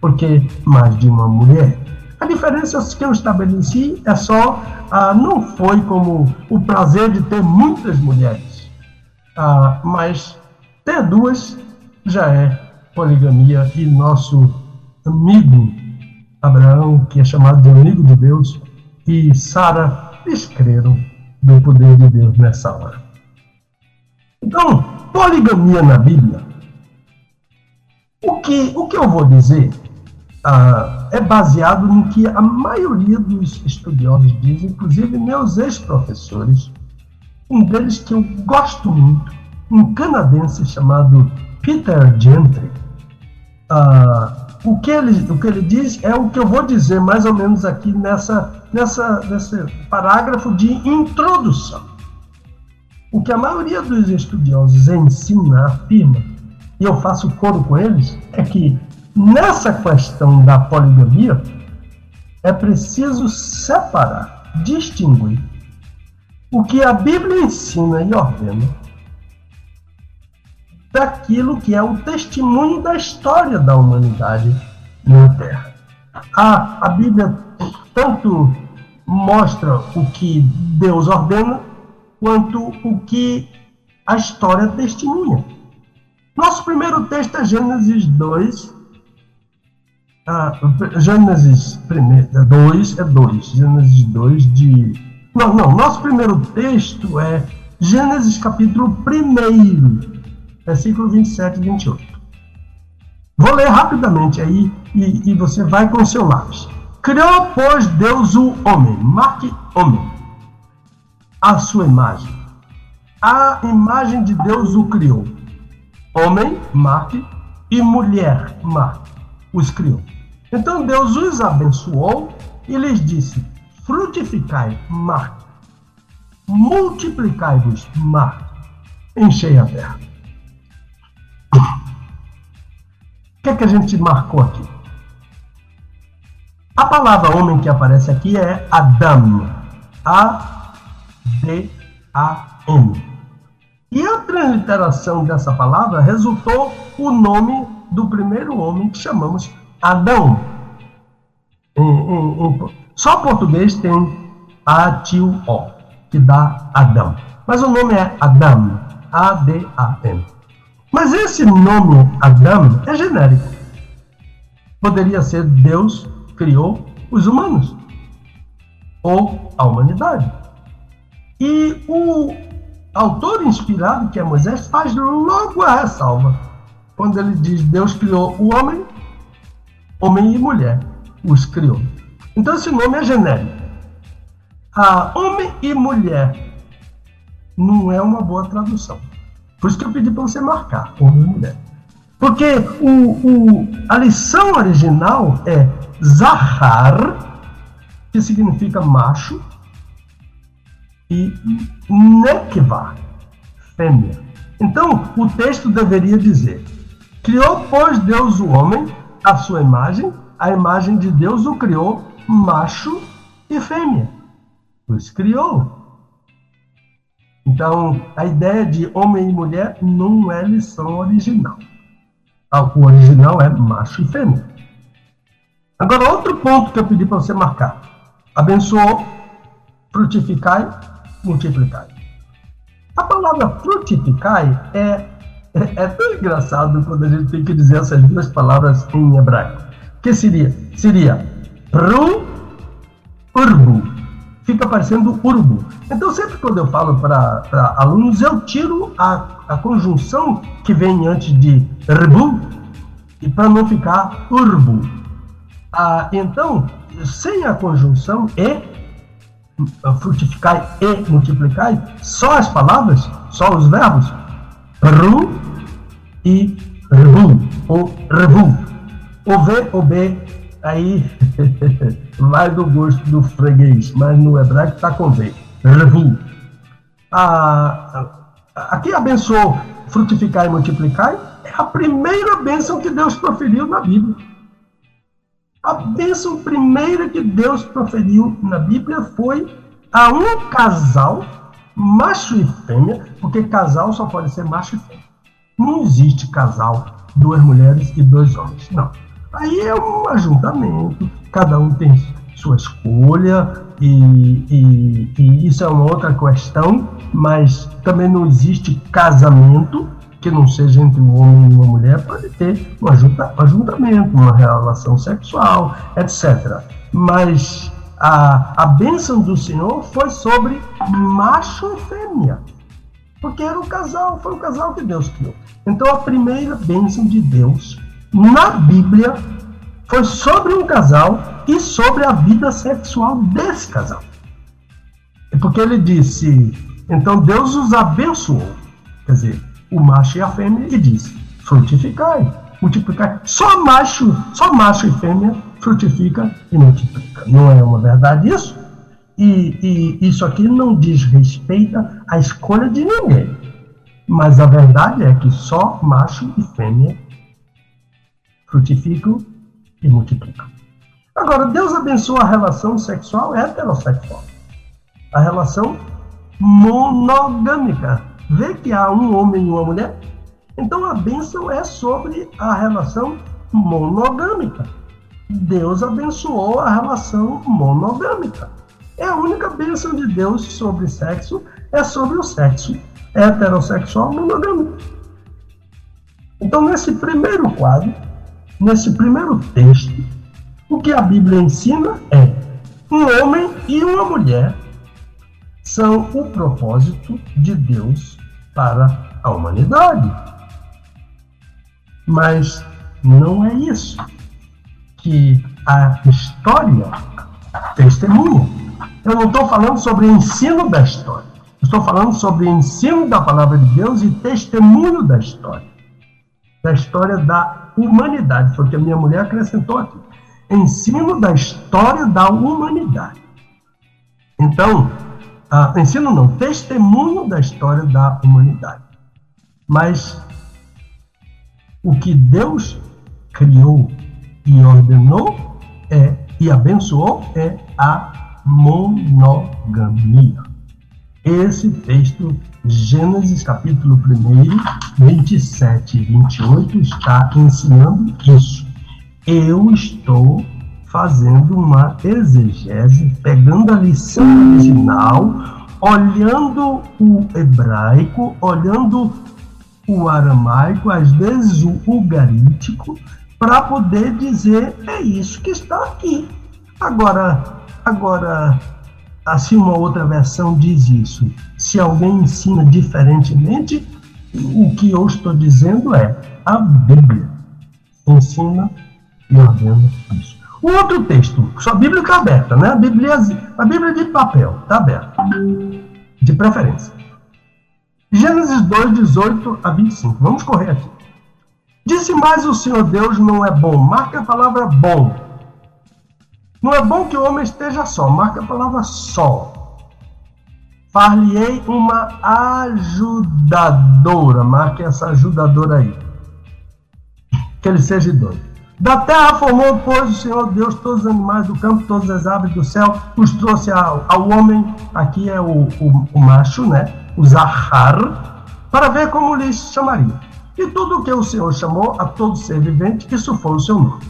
porque mais de uma mulher. A diferença que eu estabeleci é só, ah, não foi como o prazer de ter muitas mulheres, ah, mas ter duas já é poligamia e nosso amigo Abraão, que é chamado de amigo de Deus, e Sara descreram do poder de Deus nessa hora. Então, poligamia na Bíblia, o que, o que eu vou dizer ah, é baseado no que a maioria dos estudiosos dizem, inclusive meus ex-professores, um deles que eu gosto muito, um canadense chamado Peter Gentry. Ah, o, que ele, o que ele diz é o que eu vou dizer mais ou menos aqui nessa, nessa, nesse parágrafo de introdução. O que a maioria dos estudiosos ensina, afirma, e eu faço coro com eles, é que nessa questão da poligamia é preciso separar, distinguir o que a Bíblia ensina e ordena daquilo que é o testemunho da história da humanidade na Terra. A, a Bíblia tanto mostra o que Deus ordena, quanto o que a história testemunha. Nosso primeiro texto é Gênesis 2. Ah, Gênesis 2 é 2. Gênesis 2 de. Não, não. Nosso primeiro texto é Gênesis capítulo 1, versículo 27 e 28. Vou ler rapidamente aí e, e você vai com o seu lápis. Criou, pois, Deus o homem. Marque homem a sua imagem. A imagem de Deus o criou. Homem, Marte, e mulher, Marte, os criou. Então Deus os abençoou e lhes disse: frutificai, mar, multiplicai-vos, mar, enchei a terra. O que é que a gente marcou aqui? A palavra homem que aparece aqui é Adam. A-D-A-M. E a transliteração dessa palavra resultou o nome do primeiro homem que chamamos Adão. Em, em, só português tem A-T-U-O, que dá Adão. Mas o nome é Adam. A-D-A-M. Mas esse nome Adão é genérico. Poderia ser Deus criou os humanos ou a humanidade. E o autor inspirado, que é Moisés, faz logo a ressalva. Quando ele diz Deus criou o homem, homem e mulher, os criou. Então esse nome é genérico. A homem e mulher não é uma boa tradução. Por isso que eu pedi para você marcar homem e mulher. Porque o, o, a lição original é Zahar, que significa macho, e Nekva, fêmea. Então, o texto deveria dizer: Criou, pois, Deus o homem, a sua imagem, a imagem de Deus o criou, macho e fêmea. Os criou. Então, a ideia de homem e mulher não é lição original. O original é macho e fêmea. Agora, outro ponto que eu pedi para você marcar. Abençoou, frutificai, multiplicai. A palavra frutificai é, é, é, tão engraçado quando a gente tem que dizer essas duas palavras em hebraico. Que seria? Seria pru, urbu fica parecendo urbo. Então, sempre quando eu falo para alunos, eu tiro a, a conjunção que vem antes de rbu, e para não ficar urbo. Ah, então, sem a conjunção e, frutificar e multiplicar, só as palavras, só os verbos, ru e rbu, ou rebu. O V, o B, aí vai do gosto do freguês, mas no hebraico está com V. Revu. aqui abençoou frutificar e multiplicar é a primeira bênção que Deus proferiu na Bíblia. A bênção primeira que Deus proferiu na Bíblia foi a um casal, macho e fêmea, porque casal só pode ser macho e fêmea. Não existe casal, duas mulheres e dois homens. Não. Aí é um ajuntamento, cada um tem sua escolha, e, e, e, isso é uma outra questão, mas também não existe casamento que não seja entre um homem e uma mulher, pode ter um ajuntamento, uma relação sexual, etc. Mas a, a bênção do Senhor foi sobre macho e fêmea, porque era um casal, foi o casal que Deus criou. Então a primeira bênção de Deus na Bíblia foi sobre um casal e sobre a vida sexual desse casal. Porque ele disse, então Deus os abençoou, quer dizer, o macho e a fêmea, e disse, frutificai, multiplicai. Só macho, só macho e fêmea frutifica e multiplica. Não é uma verdade isso? E, e isso aqui não diz respeito à escolha de ninguém. Mas a verdade é que só macho e fêmea frutificam e multiplicam. Agora, Deus abençoa a relação sexual heterossexual. A relação monogâmica. Vê que há um homem e uma mulher? Então a bênção é sobre a relação monogâmica. Deus abençoou a relação monogâmica. É a única bênção de Deus sobre sexo, é sobre o sexo heterossexual monogâmico. Então, nesse primeiro quadro, nesse primeiro texto, o que a Bíblia ensina é um homem e uma mulher são o propósito de Deus para a humanidade. Mas não é isso que a história testemunha. Eu não estou falando sobre o ensino da história. Estou falando sobre o ensino da palavra de Deus e testemunho da história. Da história da humanidade, foi o que a minha mulher acrescentou aqui. ensino da história da humanidade. Então, uh, ensino não, testemunho da história da humanidade. Mas o que Deus criou e ordenou é, e abençoou é a monogamia. Esse texto, Gênesis capítulo 1, 27 e 28, está ensinando isso. Eu estou fazendo uma exegese, pegando a lição original, olhando o hebraico, olhando o aramaico, às vezes o ugarítico, para poder dizer é isso que está aqui. Agora, agora, assim uma outra versão diz isso. Se alguém ensina diferentemente, o que eu estou dizendo é a Bíblia ensina e ordena isso. Outro texto, sua Bíblia está aberta, né? A Bíblia, a Bíblia de papel está aberta, de preferência. Gênesis 2, 18 a 25. Vamos correr aqui. Disse mais o Senhor Deus não é bom. Marca a palavra bom. Não é bom que o homem esteja só. Marca a palavra só. Far-lhe-ei uma ajudadora. Marque essa ajudadora aí. Que ele seja doido. Da terra formou, pois, o Senhor Deus todos os animais do campo, todas as aves do céu, os trouxe ao, ao homem, aqui é o, o, o, macho, né? O Zahar, para ver como lhes chamaria. E tudo o que o Senhor chamou a todo ser vivente, isso foi o seu nome.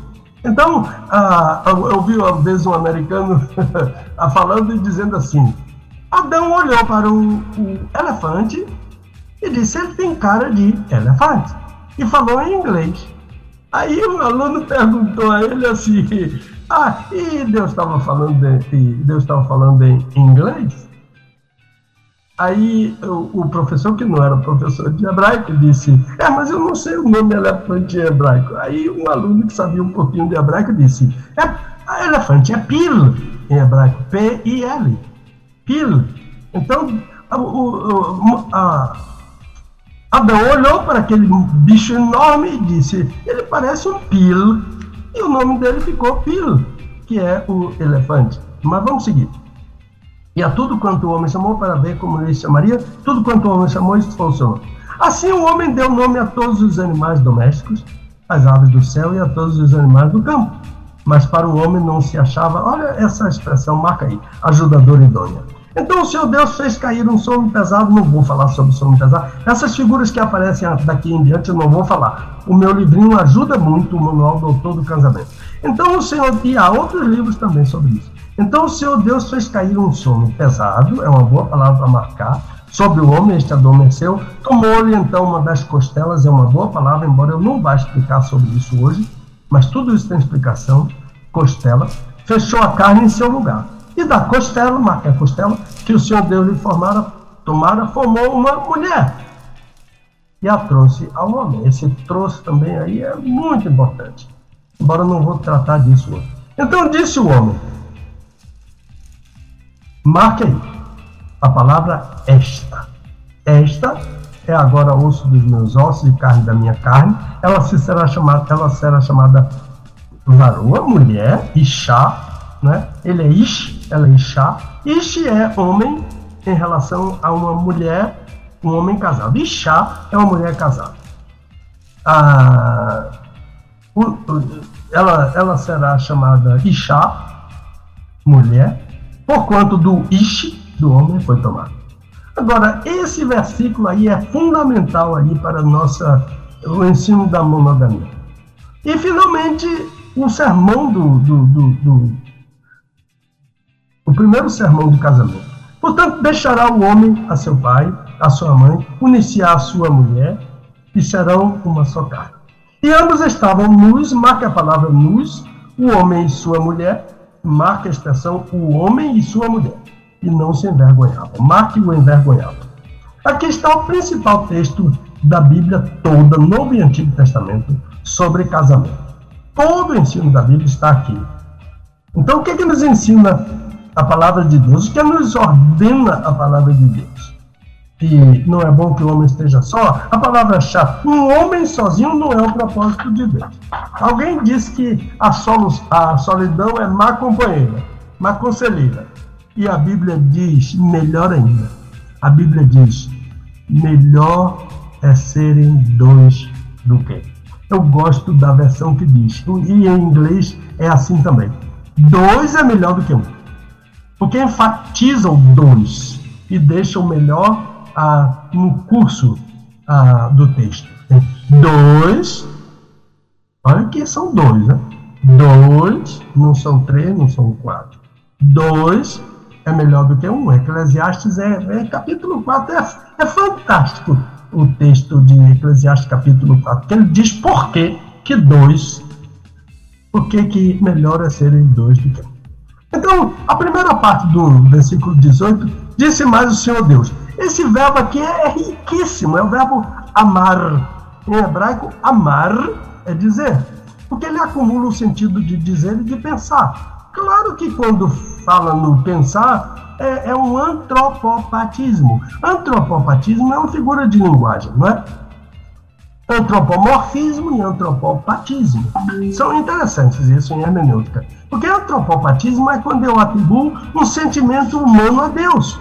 Então, ah, eu vi uma vez um americano falando e dizendo assim: Adão olhou para o, o elefante e disse: ele tem cara de elefante. E falou em inglês. Aí um aluno perguntou a ele assim: Ah, e Deus estava falando, de, Deus estava falando em inglês? Aí o, o, professor, que não era professor de hebraico, disse: É, mas eu não sei o nome elefante em hebraico. Aí um aluno que sabia um pouquinho de hebraico disse: É, elefante é pil em hebraico, P-I-L. Pil. Então, o, o, a, Adão olhou para aquele bicho enorme e disse: Ele parece um pil. E o nome dele ficou Pil, que é o elefante. Mas vamos seguir. E a tudo quanto o homem chamou, para ver como ele chamaria, tudo quanto o homem chamou, nome. Assim o homem deu nome a todos os animais domésticos, às aves do céu e a todos os animais do campo. Mas para o homem não se achava, olha essa expressão, marca aí, ajudador idônea então o Senhor Deus fez cair um sono pesado, não vou falar sobre sono pesado. Essas figuras que aparecem daqui em diante eu não vou falar. O meu livrinho ajuda muito, o Manual Doutor do Casamento. Então o Senhor, e há outros livros também sobre isso. Então o Senhor Deus fez cair um sono pesado, é uma boa palavra para marcar, sobre o homem, este adormeceu, tomou-lhe então uma das costelas, é uma boa palavra, embora eu não vá explicar sobre isso hoje, mas tudo isso tem explicação, costela, fechou a carne em seu lugar e da costela, marca a costela, que o Senhor Deus lhe formara, tomara, formou uma mulher. E a trouxe ao homem. Esse trouxe também aí é muito importante. Embora eu não vou tratar disso hoje. Então disse o homem, marque aí, a palavra esta. Esta é agora osso dos meus ossos e carne da minha carne. Ela se será chamada, ela será chamada varoa, mulher, chá né? Ele é Ish, ela é Ishá. Ish é homem em relação a uma mulher, um homem casado. Ishá é uma mulher casada. Ah, ela, ela será chamada Ishá, mulher, por quanto do Ish, do homem, foi tomado. Agora, esse versículo aí é fundamental aí para nossa, o ensino da monogamia. E, finalmente, o sermão do, do, do, do o primeiro sermão do casamento. Portanto, deixará o homem a seu pai, a sua mãe, unir-se à sua mulher, e serão uma só carne. E ambos estavam nus, marca a palavra nus, o homem e sua mulher, marca a expressão o homem e sua mulher, e não se envergonhavam. Marque o envergonhado. Aqui está o principal texto da Bíblia toda, Novo e Antigo Testamento, sobre casamento. Todo o ensino da Bíblia está aqui. Então, o que, é que nos ensina a palavra de Deus, o que nos ordena a palavra de Deus. e não é bom que o homem esteja só, a palavra-chave, um homem sozinho não é o propósito de Deus. Alguém disse que a, solu, a solidão é má companheira, má conselheira. E a Bíblia diz, melhor ainda, a Bíblia diz, melhor é serem dois do que. Eu gosto da versão que diz, e em inglês é assim também. Dois é melhor do que um. Porque enfatiza o dois e deixa o melhor ah, no curso ah, do texto. Dois, olha que são dois, né? Dois, não são três, não são quatro. Dois é melhor do que um. Eclesiastes é, é capítulo 4, é, é fantástico o texto de Eclesiastes capítulo 4, que ele diz por que que dois, por que que melhor é serem dois do que um. Então, a primeira parte do versículo 18, disse mais o Senhor Deus, esse verbo aqui é riquíssimo, é o verbo amar. Em hebraico, amar é dizer, porque ele acumula o sentido de dizer e de pensar. Claro que quando fala no pensar, é, é um antropopatismo. Antropopatismo é uma figura de linguagem, não é? Antropomorfismo e antropopatismo. São interessantes isso em hermenêutica. Porque antropopatismo é quando eu atribuo um sentimento humano a Deus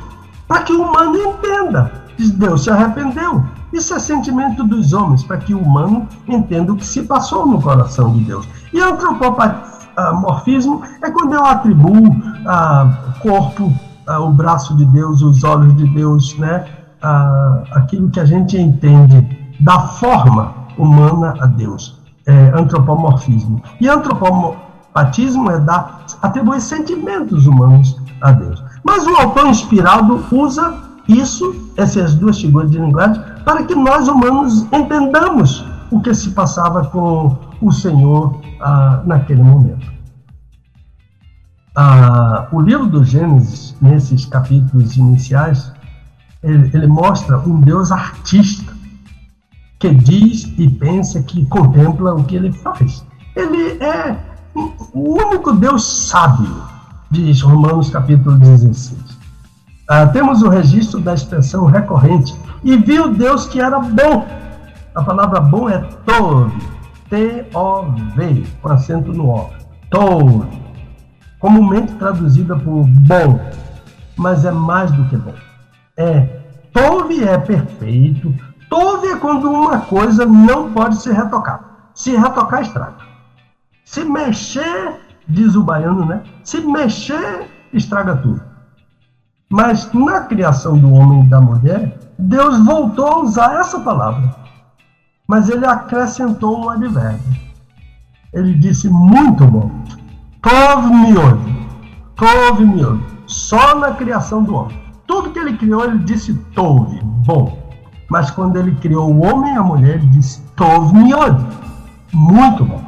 para que o humano entenda. Deus se arrependeu. Isso é sentimento dos homens, para que o humano entenda o que se passou no coração de Deus. E antropomorfismo é quando eu atribuo ah, corpo, ah, o braço de Deus, os olhos de Deus, né? Ah, aquilo que a gente entende da forma humana a Deus. É antropomorfismo. E antropopatismo é dar, atribuir sentimentos humanos a Deus. Mas o autor inspirado usa isso, essas duas figuras de linguagem, para que nós humanos entendamos o que se passava com o Senhor ah, naquele momento. Ah, o livro do Gênesis, nesses capítulos iniciais, ele, ele mostra um Deus artista que diz e pensa que contempla o que ele faz. Ele é o único Deus sábio diz Romanos capítulo 16. Ah, temos o registro da expressão recorrente. E viu Deus que era bom. A palavra bom é tov. T-O-V, com acento no O. Tov. Comumente traduzida por bom, mas é mais do que bom. É, tov é perfeito. Tov é quando uma coisa não pode ser retocada. Se retocar, estraga. Se mexer, diz o baiano, né? Se mexer, estraga tudo. Mas na criação do homem e da mulher, Deus voltou a usar essa palavra. Mas ele acrescentou um advérbio. Ele disse muito bom. Tov miod. Tov miod. Só na criação do homem. Tudo que ele criou, ele disse tov, bom. Mas quando ele criou o homem e a mulher, ele disse tov miod. Muito bom.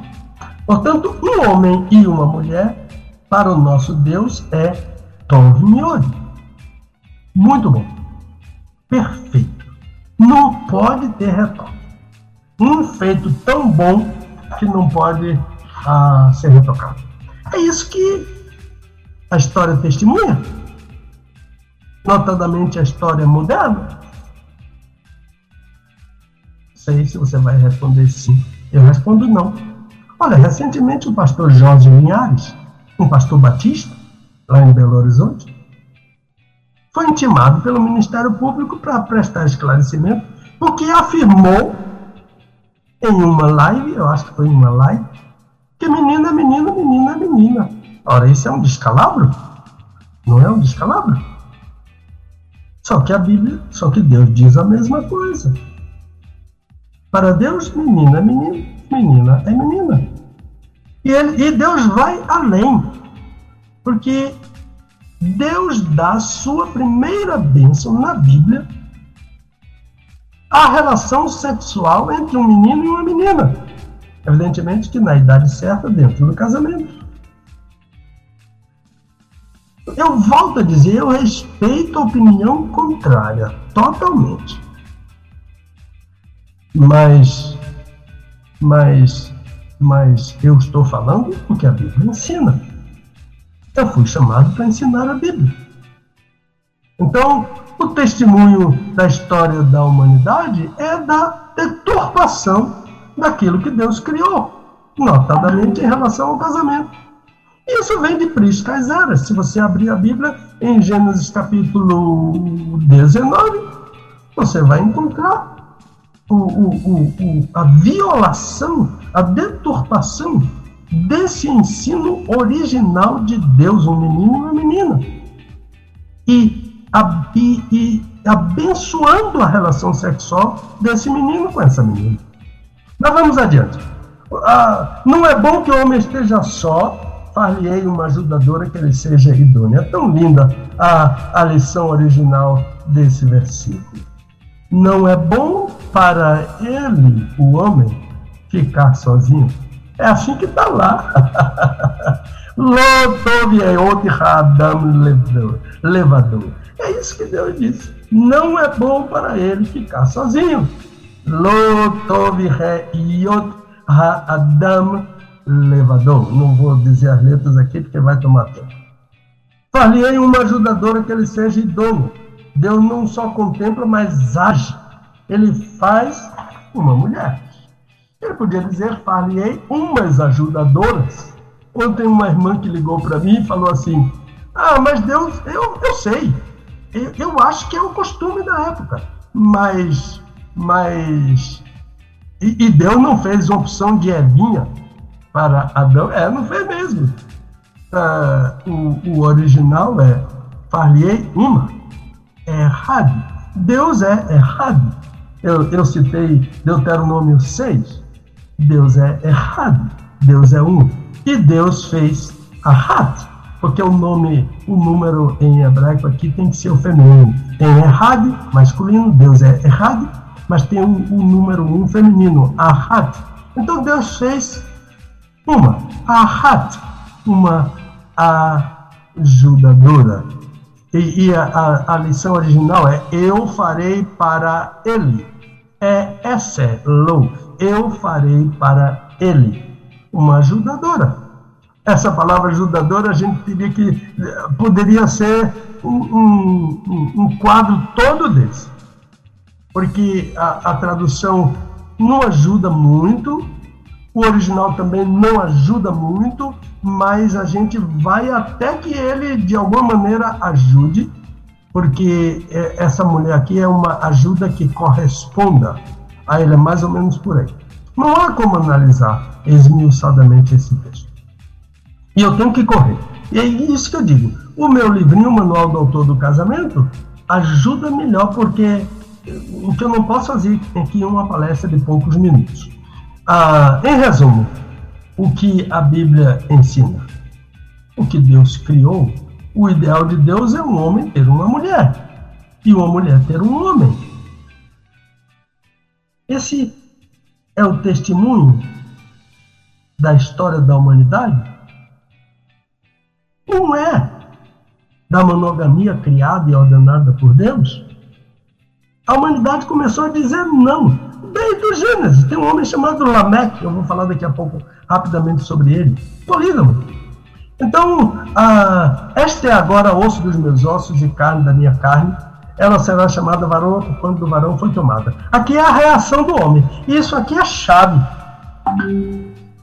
Portanto, um homem e uma mulher, para o nosso Deus, é Tov Miod. Muito bom. Perfeito. Não pode ter retoque. Um feito tão bom que não pode ah, ser retocado. É isso que a história testemunha. Notadamente a história moderna. Sei se você vai responder sim. Eu respondo não. Olha, recentemente o pastor Jorge Linhares, um pastor batista, lá em Belo Horizonte, foi intimado pelo Ministério Público para prestar esclarecimento, porque afirmou em uma live, eu acho que foi em uma live, que menina é menino, menina é menina. Ora, isso é um descalabro? Não é um descalabro? Só que a Bíblia, só que Deus diz a mesma coisa. Para Deus, menina é menino menina é menina. E, ele, e Deus vai além, porque Deus dá sua primeira bênção na Bíblia a relação sexual entre um menino e uma menina. Evidentemente que na idade certa, dentro do casamento. Eu volto a dizer, eu respeito a opinião contrária, totalmente. Mas mas, mas eu estou falando o que a Bíblia ensina. Eu fui chamado para ensinar a Bíblia. Então, o testemunho da história da humanidade é da deturpação daquilo que Deus criou, notadamente em relação ao casamento. Isso vem de Prisca Eras. Se você abrir a Bíblia em Gênesis capítulo 19, você vai encontrar o, o, o, a violação, a deturpação desse ensino original de Deus, um menino e uma menina. E, e, e abençoando a relação sexual desse menino com essa menina. Mas vamos adiante. Ah, não é bom que o homem esteja só, far-lhe-ei uma ajudadora que ele seja idônea. É tão linda a, a lição original desse versículo. Não é bom para ele, o homem, ficar sozinho. É assim que está lá. levador. É isso que Deus disse. Não é bom para ele ficar sozinho. Levador. Não vou dizer as letras aqui porque vai tomar tempo. Falei uma ajudadora que ele seja idôneo. Deus não só contempla, mas age. Ele faz uma mulher. Ele podia dizer, falei umas ajudadoras. Ontem uma irmã que ligou para mim e falou assim, ah, mas Deus, eu, eu sei. Eu, eu acho que é o costume da época. Mas, mas... E, e Deus não fez opção de Evinha para Adão? É, não fez mesmo. Ah, o, o original é falei uma. É errado. Deus é errado. Eu, eu citei Deuteronômio 6. Deus é errado, Deus é um. E Deus fez a Hat, porque o nome, o número em hebraico aqui tem que ser o feminino. Tem Errad, masculino, Deus é Errad, mas tem o, o número um feminino, Ahat. Então Deus fez uma, Ahat, uma ajudadora. E, e a, a, a, lição original é: Eu farei para ele. É esse, lo eu farei para ele uma ajudadora. Essa palavra ajudadora a gente teria que poderia ser um, um, um quadro todo desse, porque a, a tradução não ajuda muito, o original também não ajuda muito, mas a gente vai até que ele de alguma maneira ajude, porque é, essa mulher aqui é uma ajuda que corresponda a ele, é mais ou menos por aí. Não há como analisar esmiuçadamente esse texto. E eu tenho que correr. E é isso que eu digo. O meu livrinho, o Manual do Autor do Casamento, ajuda melhor, porque o que eu não posso fazer é uma palestra de poucos minutos. Ah, em resumo, o que a Bíblia ensina? O que Deus criou, o ideal de Deus é um homem ter uma mulher e uma mulher ter um homem. Esse é o testemunho da história da humanidade? Não é da monogamia criada e ordenada por Deus? A humanidade começou a dizer não. Desde o Gênesis, tem um homem chamado Lameque, eu vou falar daqui a pouco rapidamente sobre ele, polígamo. Então, este é agora osso dos meus ossos e carne da minha carne, ela será chamada varão quando do varão foi tomada. Aqui é a reação do homem. Isso aqui é chave.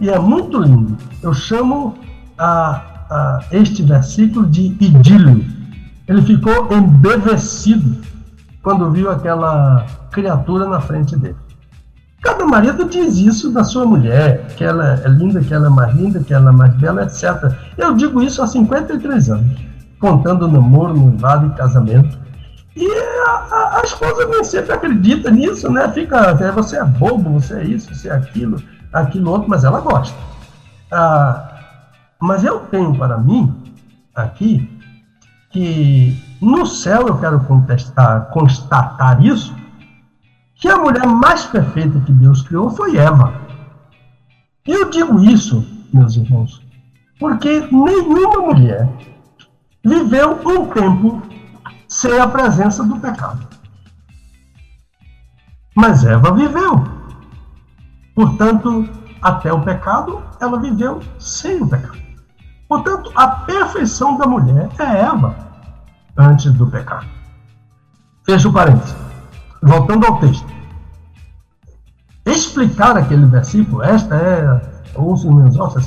E é muito lindo. Eu chamo a, a este versículo de idílio. Ele ficou embevecido quando viu aquela criatura na frente dele. Cada marido diz isso da sua mulher, que ela é linda, que ela é mais linda, que ela é mais bela, etc. Eu digo isso há 53 anos, contando namoro, noivado e casamento. E a, a, a, esposa nem sempre acredita nisso, né? Fica, é, você é bobo, você é isso, você é aquilo, aquilo outro, mas ela gosta. Ah, mas eu tenho para mim, aqui, que no céu eu quero contestar, constatar isso, que a mulher mais perfeita que Deus criou foi Eva. Eu digo isso, meus irmãos, porque nenhuma mulher viveu um tempo sem a presença do pecado. Mas Eva viveu. Portanto, até o pecado, ela viveu sem o pecado. Portanto, a perfeição da mulher é Eva antes do pecado. Fecha o parênteses. Voltando ao texto. Explicar aquele versículo, esta é ouço meus ossos,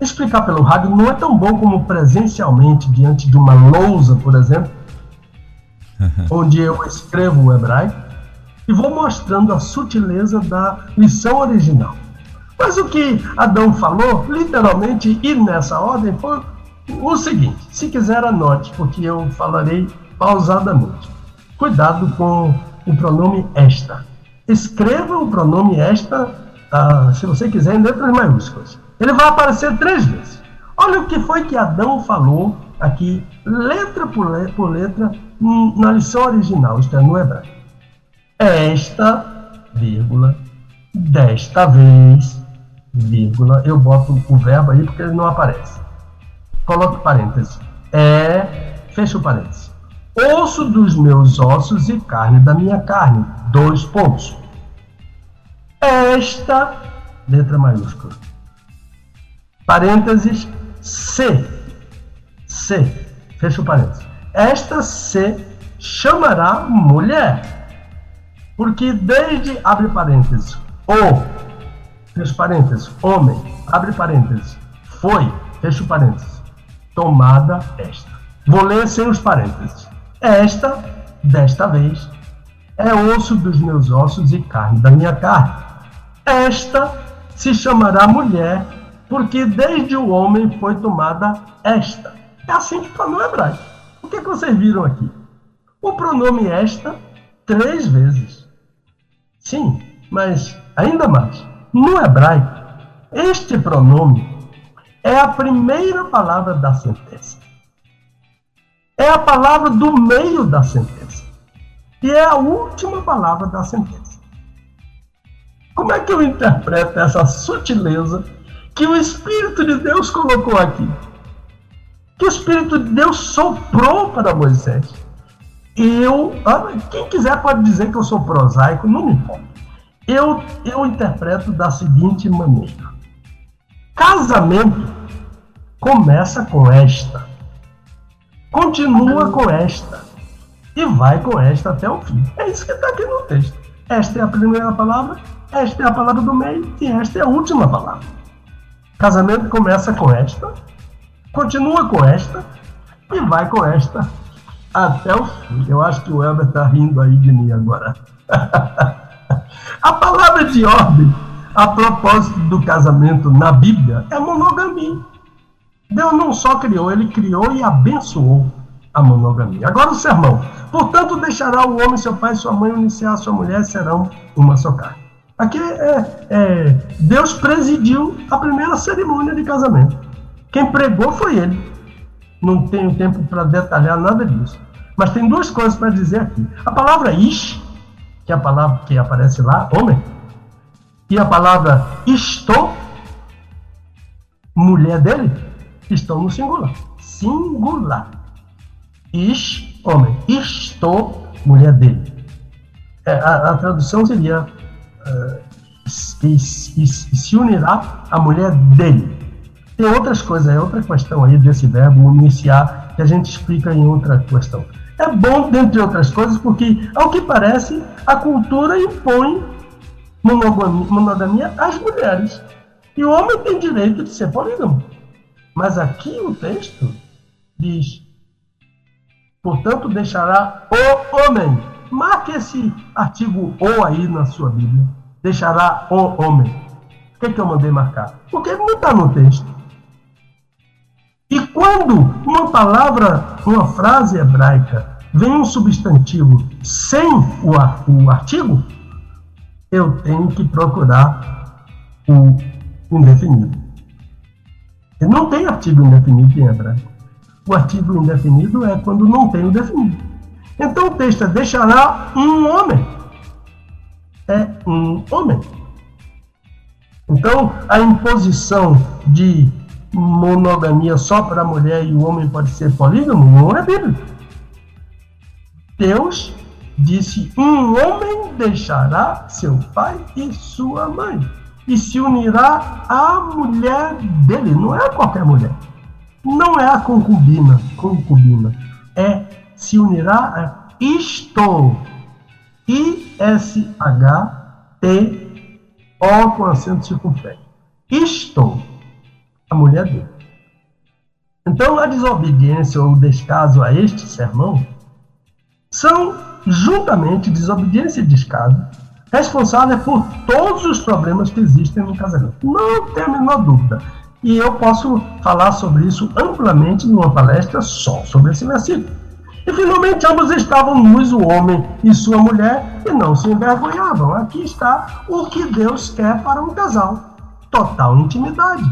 explicar pelo rádio não é tão bom como presencialmente diante de uma lousa, por exemplo, onde eu escrevo o hebraico e vou mostrando a sutileza da lição original. Mas o que Adão falou, literalmente e nessa ordem, foi o seguinte: se quiser, anote, porque eu falarei pausadamente. Cuidado com o pronome esta. Escreva o pronome esta, ah, se você quiser, em letras maiúsculas. Ele vai aparecer três vezes. Olha o que foi que Adão falou aqui, letra por letra, por letra na lição original, isto é, no hebraico. Esta, vírgula, desta vez, vírgula, eu boto o verbo aí porque ele não aparece. Coloque parênteses. É, fecha o parênteses. Osso dos meus ossos e carne da minha carne. Dois pontos. Esta, letra maiúscula parênteses, se, se, fecha o parênteses. Esta se chamará mulher, porque desde, abre parênteses, o, fecha parênteses, homem, abre parênteses, foi, fecha o parênteses, tomada esta. Vou ler sem os parênteses. Esta, desta vez, é osso dos meus ossos e carne da minha carne. Esta se chamará mulher porque desde o homem foi tomada esta. É assim que está no hebraico. O que, é que vocês viram aqui? O pronome esta três vezes. Sim, mas ainda mais. No hebraico, este pronome é a primeira palavra da sentença. É a palavra do meio da sentença. E é a última palavra da sentença. Como é que eu interpreto essa sutileza que o Espírito de Deus colocou aqui. Que o Espírito de Deus soprou para Moisés. Eu, quem quiser pode dizer que eu sou prosaico, não me importa. Eu, eu interpreto da seguinte maneira: casamento começa com esta, continua com esta e vai com esta até o fim. É isso que está aqui no texto. Esta é a primeira palavra, esta é a palavra do meio e esta é a última palavra. Casamento começa com esta, continua com esta e vai com esta até o fim. Eu acho que o Elber está rindo aí de mim agora. a palavra de ordem a propósito do casamento na Bíblia é monogamia. Deus não só criou, ele criou e abençoou a monogamia. Agora o sermão. Portanto, deixará o homem seu pai sua mãe iniciar sua mulher serão uma só carne. Aqui é, é, Deus presidiu a primeira cerimônia de casamento. Quem pregou foi ele. Não tenho tempo para detalhar nada disso. Mas tem duas coisas para dizer aqui. A palavra ish, que é a palavra que aparece lá, homem, e a palavra estou, mulher dele, estão no singular. Singular. Ish, homem. Estou, mulher dele. É, a, a tradução seria e, e, e, se unirá à mulher dele. Tem outras coisas, é outra questão aí desse verbo iniciar que a gente explica em outra questão. É bom, dentre outras coisas, porque, ao que parece, a cultura impõe monogamia, monogamia às mulheres. E o homem tem direito de ser polígamo. Mas aqui o texto diz: portanto, deixará o homem Marque esse artigo ou aí na sua Bíblia. Deixará o homem. Por que, que eu mandei marcar? Porque não está no texto. E quando uma palavra, uma frase hebraica, vem um substantivo sem o, o artigo, eu tenho que procurar o indefinido. E não tem artigo indefinido em hebraico. O artigo indefinido é quando não tem o definido. Então o texto é: deixará um homem. É um homem. Então a imposição de monogamia só para a mulher e o homem pode ser polígamo não é bíblico. Deus disse: um homem deixará seu pai e sua mãe e se unirá à mulher dele. Não é qualquer mulher. Não é a concubina, concubina. É se unirá isto. I-S-H-T-O com acento circunflexo. Isto, a mulher dele. Então, a desobediência ou o descaso a este sermão são, juntamente, desobediência e descaso, responsáveis por todos os problemas que existem no casamento. Não tem a menor dúvida. E eu posso falar sobre isso amplamente numa palestra só sobre esse versículo. E finalmente ambos estavam nus, o homem e sua mulher, e não se envergonhavam. Aqui está o que Deus quer para um casal: total intimidade.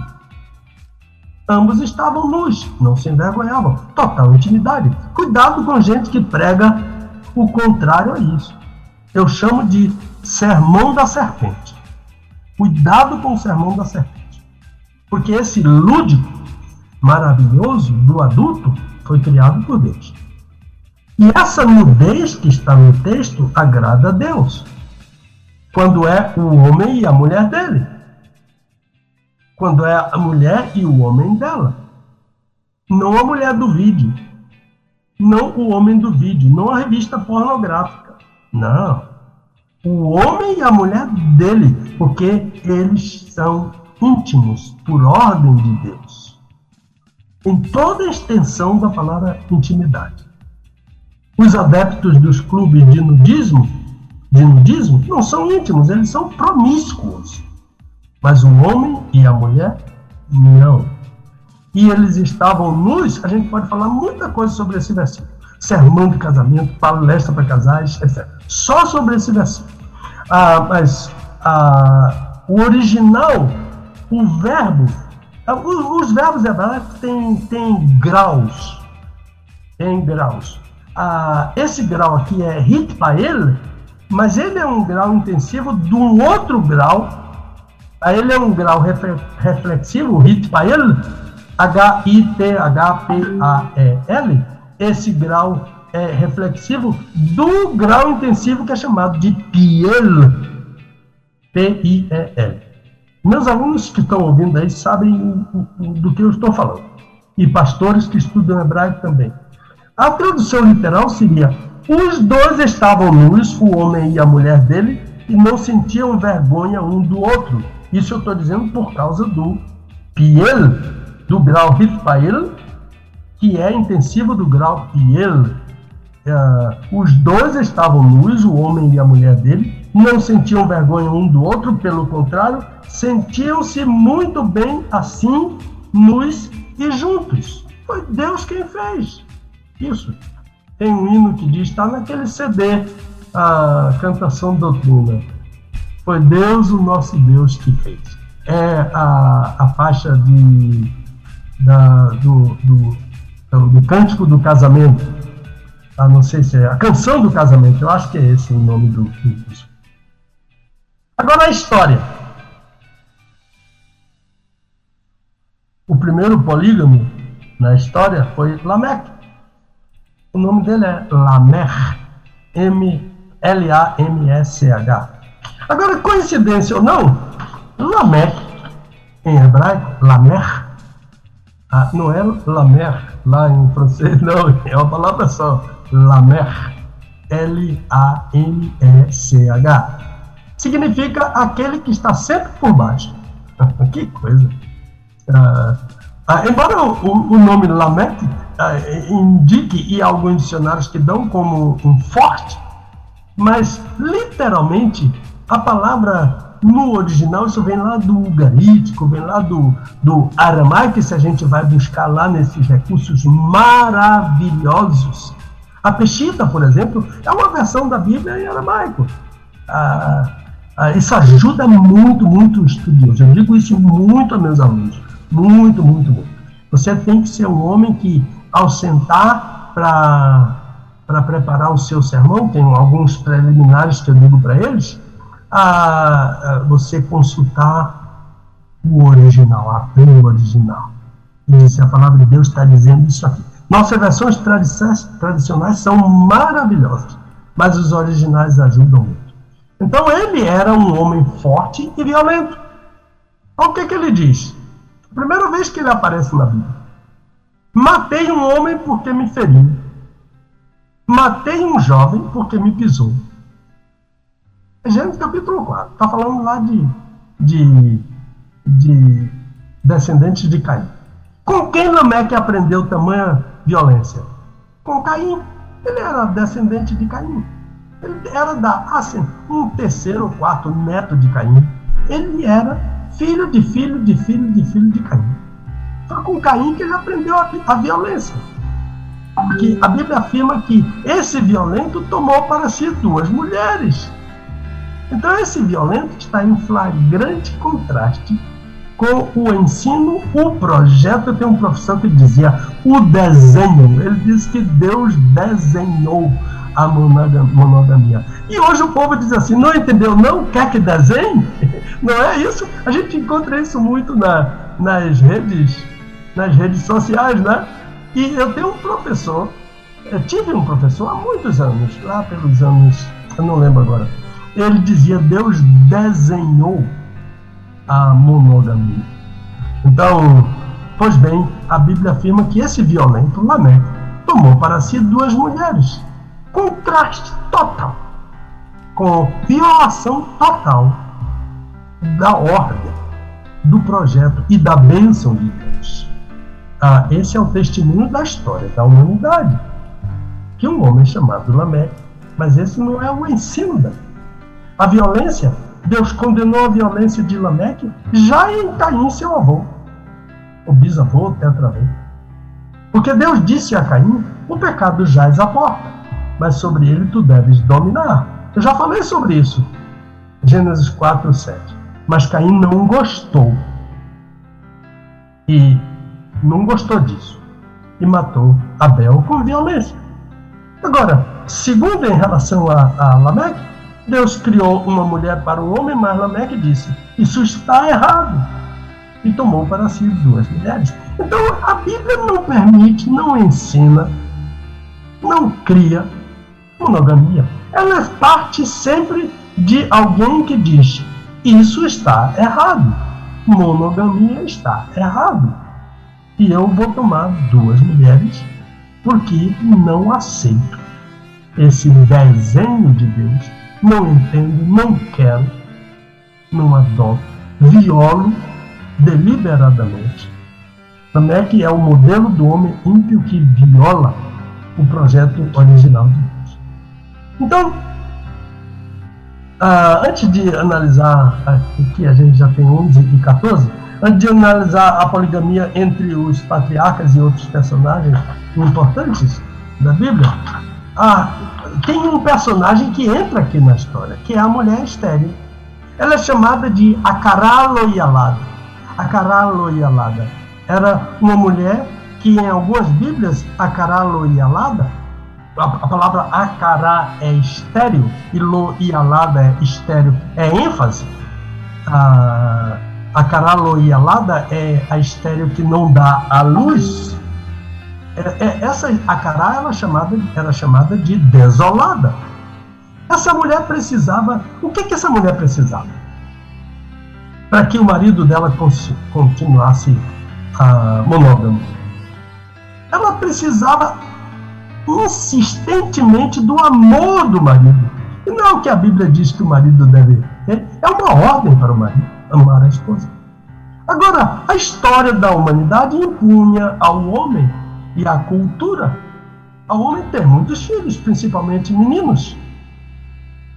Ambos estavam nus, não se envergonhavam. Total intimidade. Cuidado com gente que prega o contrário a isso. Eu chamo de sermão da serpente. Cuidado com o sermão da serpente. Porque esse lúdico maravilhoso do adulto foi criado por Deus. E essa nudez que está no texto agrada a Deus. Quando é o homem e a mulher dele quando é a mulher e o homem dela. Não a mulher do vídeo. Não o homem do vídeo. Não a revista pornográfica. Não. O homem e a mulher dele. Porque eles são íntimos por ordem de Deus. Em toda a extensão da palavra intimidade. Os adeptos dos clubes de nudismo, de nudismo não são íntimos, eles são promíscuos. Mas o homem e a mulher, não. E eles estavam nus, a gente pode falar muita coisa sobre esse versículo. Sermão de casamento, palestra para casais, etc. Só sobre esse versículo. Ah, mas ah, o original, o verbo, ah, os, os verbos hebraicos têm, têm graus. Tem graus. Ah, esse grau aqui é hitpael, mas ele é um grau intensivo de um outro grau Aí ele é um grau reflexivo, Hitpael, H-I-T-H-P-A-E-L. Esse grau é reflexivo do grau intensivo que é chamado de Piel, P-I-E-L. Meus alunos que estão ouvindo aí sabem do que eu estou falando. E pastores que estudam hebraico também. A tradução literal seria: os dois estavam nus, o homem e a mulher dele, e não sentiam vergonha um do outro. Isso eu estou dizendo por causa do Piel, do grau Hitpael, que é intensivo do grau Piel. Uh, os dois estavam nus, o homem e a mulher dele, não sentiam vergonha um do outro, pelo contrário, sentiam-se muito bem assim, nus e juntos. Foi Deus quem fez isso. Tem um hino que diz, está naquele CD, a Cantação Doutrina foi Deus o nosso Deus que fez. É a, a faixa de, da, do, do, do Cântico do Casamento. Ah, não sei se é a canção do casamento, eu acho que é esse o nome do, do Agora a história. O primeiro polígamo na história foi Lameque. O nome dele é Lamer, M-L-A-M-S-H. Agora, coincidência ou não, Lameque, em hebraico, Lamer, ah, não é Lamer lá em francês, não, é uma palavra só, Lamer, L-A-M-E-C-H. Significa aquele que está sempre por baixo. que coisa. Ah, ah, embora o, o, nome Lameque ah, indique, e alguns dicionários que dão como um forte, mas literalmente a palavra no original, isso vem lá do ugarítico, vem lá do, do aramaico, se a gente vai buscar lá nesses recursos maravilhosos. A Peshita, por exemplo, é uma versão da Bíblia em aramaico. Ah, ah, isso ajuda muito, muito os estudiosos. Eu digo isso muito a meus alunos. Muito, muito, muito. Você tem que ser um homem que, ao sentar para preparar o seu sermão, tem alguns preliminares que eu digo para eles, a, você consultar o original, a Bíblia original. E se a palavra de Deus está dizendo isso aqui. Nossas versões tradicionais são maravilhosas, mas os originais ajudam muito. Então ele era um homem forte e violento. Olha o que, que ele diz. Primeira vez que ele aparece na Bíblia. Matei um homem porque me feriu. matei um jovem porque me pisou. Gênesis capítulo 4. Está falando lá de, de, de descendentes de Caim. Com quem Lameque aprendeu tamanha violência? Com Caim. Ele era descendente de Caim. Ele era da assim, um terceiro ou quarto neto de Caim. Ele era filho de filho de filho de filho de Caim. Foi com Caim que ele aprendeu a, a violência. Porque a Bíblia afirma que esse violento tomou para si duas mulheres. Então esse violento está em flagrante contraste com o ensino, o projeto. Tem um professor que dizia o desenho. Ele diz que Deus desenhou a monogamia. E hoje o povo diz assim: não entendeu, não quer que desenhe? Não é isso? A gente encontra isso muito na, nas redes, nas redes sociais, né? E eu tenho um professor, tive um professor há muitos anos, lá pelos anos, eu não lembro agora. Ele dizia: Deus desenhou a monogamia. Então, pois bem, a Bíblia afirma que esse violento, Lameque, tomou para si duas mulheres. Contraste total com violação total da ordem, do projeto e da bênção de Deus. Ah, esse é o testemunho da história da humanidade. Que um homem chamado Lameque, mas esse não é o ensino da A violência Deus condenou a violência de Lameque já em Caim, seu avô, o bisavô, o tetravô. Porque Deus disse a Caim: o pecado jaz à porta, mas sobre ele tu deves dominar. Eu já falei sobre isso. Gênesis 4, 7. Mas Caim não gostou. E não gostou disso. E matou Abel com violência. Agora, segundo em relação a, a Lameque, Deus criou uma mulher para o homem, mas Lameque disse: Isso está errado. E tomou para si duas mulheres. Então a Bíblia não permite, não ensina, não cria monogamia. Ela parte sempre de alguém que diz: Isso está errado. Monogamia está errado. E eu vou tomar duas mulheres porque não aceito esse desenho de Deus não entendo, não quero, não adoto, violo deliberadamente. Lameque é o modelo do homem ímpio que viola o projeto original de Deus. Então, ah, antes de analisar aqui, a gente já tem 11 e 14, antes de analisar a poligamia entre os patriarcas e outros personagens importantes da Bíblia, ah, tem um personagem que entra aqui na história, que é a mulher estéril. Ela é chamada de Acaraloialada. Acaraloialada. Era uma mulher que em algumas Bíblias, Acaraloialada, a, a palavra acará é estéreo e loialada é estéreo, é ênfase. A, acaraloialada é a estéreo que não dá a luz é, é, essa Acará era chamada, era chamada de desolada. Essa mulher precisava. O que, que essa mulher precisava? Para que o marido dela continuasse ah, monógamo. Ela precisava insistentemente do amor do marido. E não é o que a Bíblia diz que o marido deve ter, é uma ordem para o marido amar a esposa. Agora, a história da humanidade impunha ao homem e a cultura ao homem ter muitos filhos, principalmente meninos.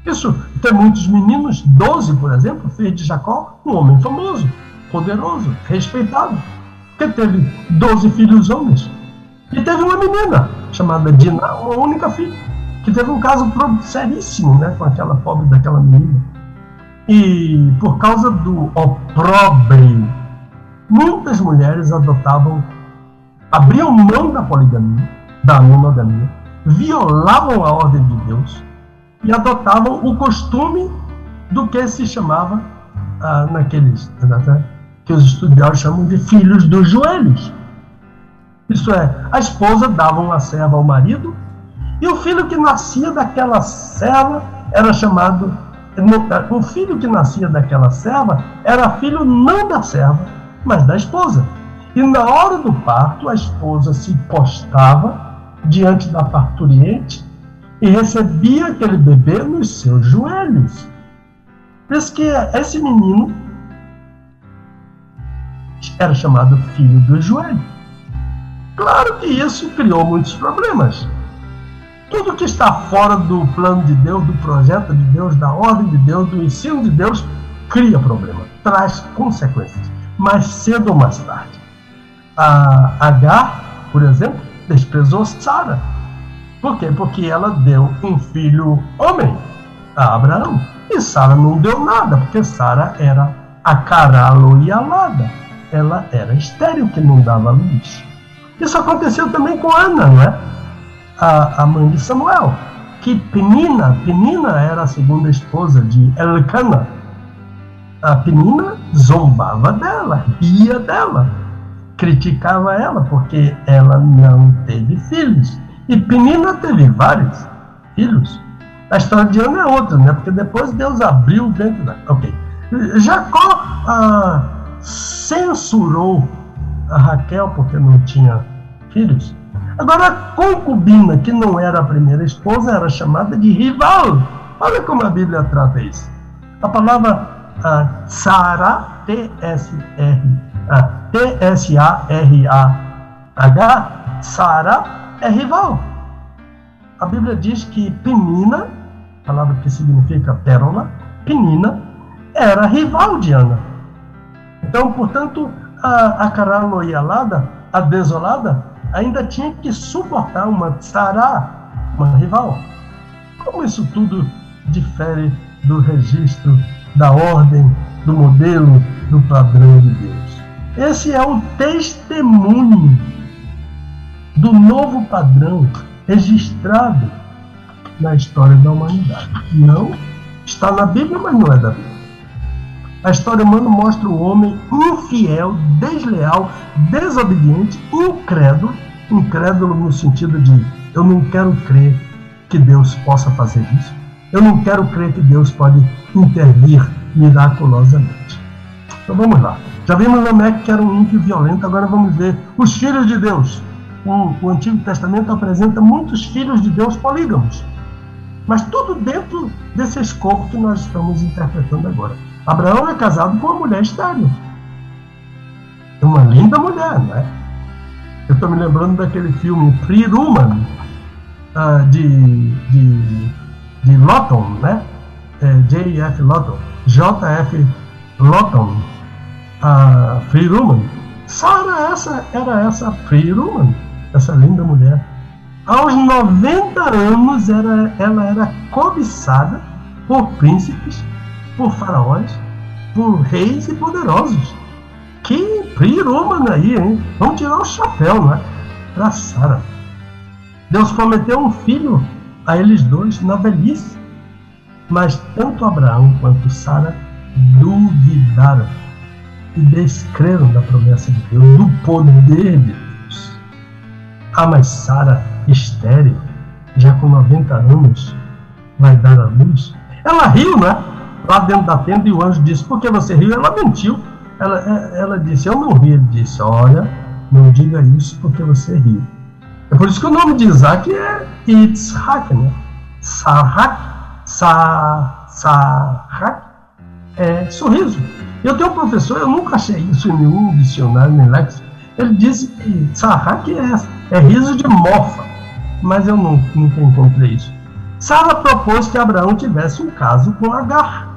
Isso, ter muitos meninos, 12, por exemplo, fez de Jacó um homem famoso, poderoso, respeitado, que teve 12 filhos homens. E teve uma menina, chamada Dina, uma única filha, que teve um caso seríssimo né, com aquela pobre daquela menina. E por causa do opróbrio, muitas mulheres adotavam abriam mão da poligamia, da monogamia, violavam a ordem de Deus e adotavam o costume do que se chamava ah, naqueles né, que os estudiosos chamam de filhos dos joelhos. Isso é, a esposa dava uma serva ao marido e o filho que nascia daquela serva era chamado o filho que nascia daquela serva era filho não da serva, mas da esposa. E na hora do parto, a esposa se postava diante da parturiente e recebia aquele bebê nos seus joelhos. Isso que esse menino era chamado filho do joelho. Claro que isso criou muitos problemas. Tudo que está fora do plano de Deus, do projeto de Deus, da ordem de Deus, do ensino de Deus, cria problema, traz consequências, mais cedo ou mais tarde. A Agar, por exemplo, desprezou Sara. Por quê? Porque ela deu um filho homem a Abraão. E Sara não deu nada, porque Sara era a caralo e alada. Ela era estéril, que não dava luz. Isso aconteceu também com Ana, não é? A, a mãe de Samuel. Que Penina, Penina era a segunda esposa de Elcana. A Penina zombava dela, ria dela, criticava ela, porque ela não teve filhos. E Penina teve vários filhos. A história de Ana é outra, né? Porque depois Deus abriu dentro da. Ok. Jacó ah, censurou a Raquel porque não tinha filhos. Agora, a concubina, que não era a primeira esposa, era chamada de rival. Olha como a Bíblia trata isso. A palavra ah, Sara, ah, T-S-A-R-A-H, Sara é rival. A Bíblia diz que Penina, palavra que significa pérola, Penina, era rival de Ana. Então, portanto, a, a a desolada, ainda tinha que suportar uma Sará, uma rival. Como isso tudo difere do registro, da ordem, do modelo, do padrão de Deus? Esse é o testemunho do novo padrão registrado na história da humanidade. Não está na Bíblia, mas não é da Bíblia. A história humana mostra o homem infiel, desleal, desobediente, incrédulo, incrédulo no sentido de eu não quero crer que Deus possa fazer isso. Eu não quero crer que Deus pode intervir miraculosamente. Então vamos lá. Já vimos Lameque que era um ímpio violento, agora vamos ver os filhos de Deus. O, o Antigo Testamento apresenta muitos filhos de Deus polígamos. Mas tudo dentro desse escopo que nós estamos interpretando agora. Abraão é casado com uma mulher estéril. É uma linda mulher, não é? Eu estou me lembrando daquele filme Free Woman, uh, de, de, de Lawton, né? É, J.F. Lawton. J.F. Lawton. Uh, Free Woman. Sarah essa, era essa Free Woman, essa linda mulher. Aos 90 anos era, ela era cobiçada por príncipes por faraós, por reis e poderosos. Que pirômana aí, hein? Vamos tirar o chapéu, não é? Para Sara. Deus prometeu um filho a eles dois na velhice. Mas tanto Abraão quanto Sara duvidaram e descreram da promessa de Deus, do poder de Deus. Ah, mas Sara, estéreo, já com 90 anos, vai dar a luz? Ela riu, não é? lá dentro da tenda e o anjo disse: Por que você riu? Ela mentiu. Ela, ela disse: Eu não ri. Ele disse: Olha, não diga isso porque você riu. É por isso que o nome de Isaac é Itzhak, né? Sahak, sa, Sahak é sorriso. Eu tenho um professor, eu nunca achei isso em nenhum dicionário, nem léxico. Ele disse que Sahak é, é riso de mofa, mas eu nunca encontrei isso. Sara propôs que Abraão tivesse um caso com Agar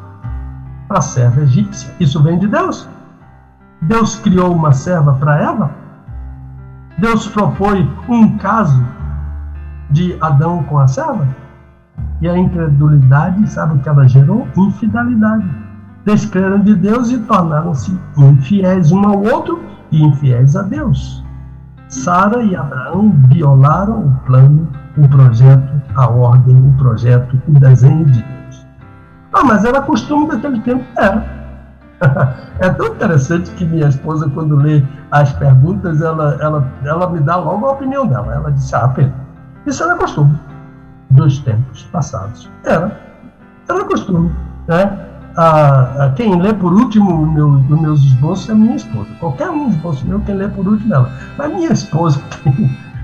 a serva egípcia. Isso vem de Deus. Deus criou uma serva para Eva. Deus propõe um caso de Adão com a serva. E a incredulidade, sabe o que ela gerou? Infidelidade. Descreram de Deus e tornaram-se infiéis um ao outro e infiéis a Deus. Sara e Abraão violaram o plano, o projeto, a ordem, o projeto, o desenho de Deus. Ah, mas era costume daquele tempo. Era. É tão interessante que minha esposa, quando lê as perguntas, ela, ela, ela me dá logo a opinião dela. Ela disse: Ah, Pedro, isso era costume dos tempos passados. Era. Era costume. Né? A, a quem lê por último meu, meus esboços é minha esposa. Qualquer um esboço meu, quem lê por último é ela. Mas minha esposa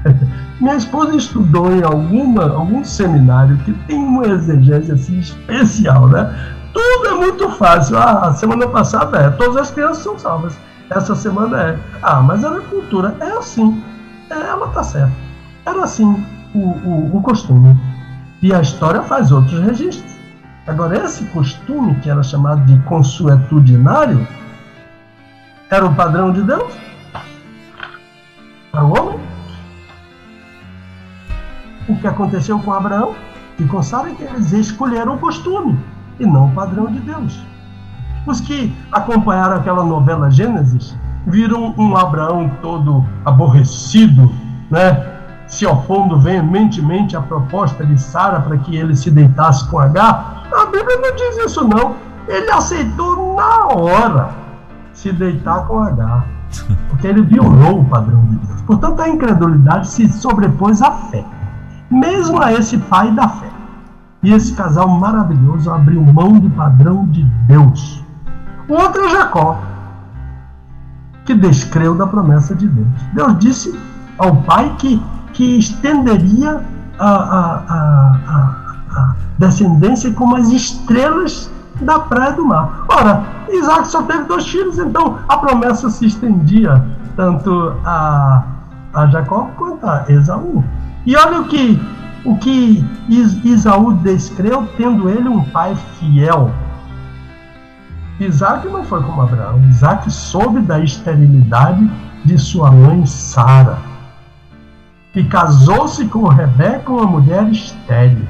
Minha esposa estudou em alguma, algum seminário que tem uma exegese assim especial, né? Tudo é muito fácil. Ah, semana passada é, todas as crianças são salvas. Essa semana é. Ah, mas a agricultura é assim. É, ela tá certa. Era assim o, o, o costume. E a história faz outros registros. Agora, esse costume, que era chamado de consuetudinário, era o padrão de Deus? Para o homem? O que aconteceu com Abraão e com Sara é que eles escolheram o costume e não o padrão de Deus. Os que acompanharam aquela novela Gênesis viram um Abraão todo aborrecido, né? se opondo veementemente à proposta de Sara para que ele se deitasse com H. A Bíblia não diz isso, não. Ele aceitou na hora se deitar com H, porque ele violou o padrão de Deus. Portanto, a incredulidade se sobrepôs à fé, mesmo a esse pai da fé. E esse casal maravilhoso abriu mão do padrão de Deus. O outro é Jacó, que descreu da promessa de Deus. Deus disse ao pai que, que estenderia a, a, a, a descendência como as estrelas da praia do mar. Ora, Isaac só teve dois filhos, então a promessa se estendia tanto a, a Jacó quanto a Esaú. E olha o que o que Isaú descreveu, tendo ele um pai fiel. Isaac não foi como Abraão. Isaac soube da esterilidade de sua mãe Sara. E casou-se com Rebeca, uma mulher estéril.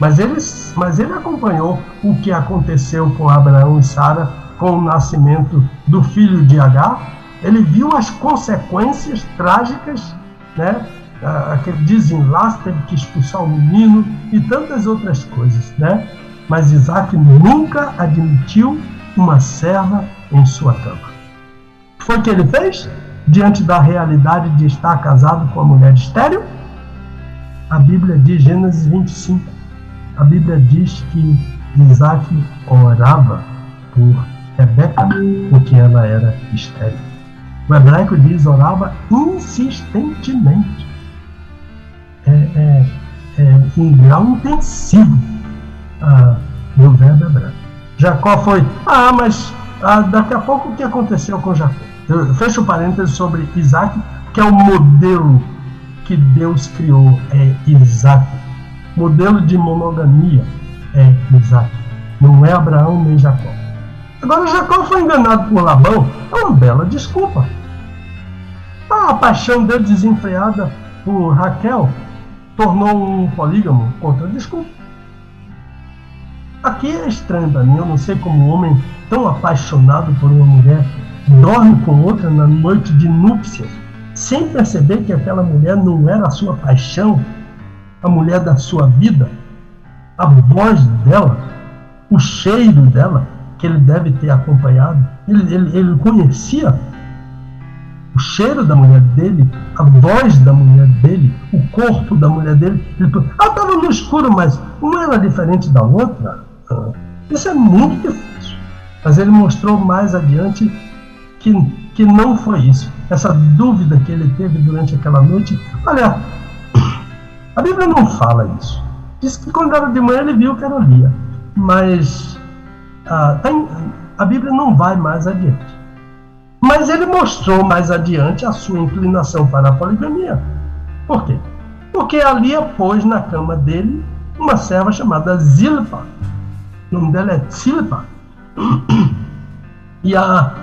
Mas ele, mas ele acompanhou o que aconteceu com Abraão e Sara com o nascimento do filho de Agar. Ele viu as consequências trágicas né, aquele desenlace, teve que expulsar o menino e tantas outras coisas, né? Mas Isaac nunca admitiu uma serva em sua cama. Foi o que ele fez diante da realidade de estar casado com a mulher estéril? A Bíblia diz, Gênesis 25, a Bíblia diz que Isaac orava por Rebeca, porque ela era estéril. O hebraico diz orava insistentemente é, é, é, em grau intensivo ah, no verbo hebraico. Jacó foi, ah, mas ah, daqui a pouco o que aconteceu com Jacó? Eu fecho parênteses sobre Isaac, que é o modelo que Deus criou, é Isaac. Modelo de monogamia é Isaac. Não é Abraão nem Jacó. Agora, Jacó foi enganado por Labão, é uma bela desculpa. Ah, a paixão dele desenfreada por Raquel tornou um polígamo contra desculpa. Aqui é estranho para mim, eu não sei como um homem tão apaixonado por uma mulher dorme com outra na noite de núpcias, sem perceber que aquela mulher não era a sua paixão, a mulher da sua vida, a voz dela, o cheiro dela, que ele deve ter acompanhado. Ele, ele, ele conhecia o cheiro da mulher dele, a voz da mulher dele, o corpo da mulher dele. Ele, ela estava no escuro, mas uma era diferente da outra. Ah, isso é muito difícil. Mas ele mostrou mais adiante que, que não foi isso. Essa dúvida que ele teve durante aquela noite. Olha, a Bíblia não fala isso. Diz que quando era de manhã ele viu que era Lia. Mas ah, tem, a Bíblia não vai mais adiante. Mas ele mostrou mais adiante a sua inclinação para a poligamia. Por quê? Porque ali pôs na cama dele uma serva chamada Zilpa. O nome dela é Zilpa. E a,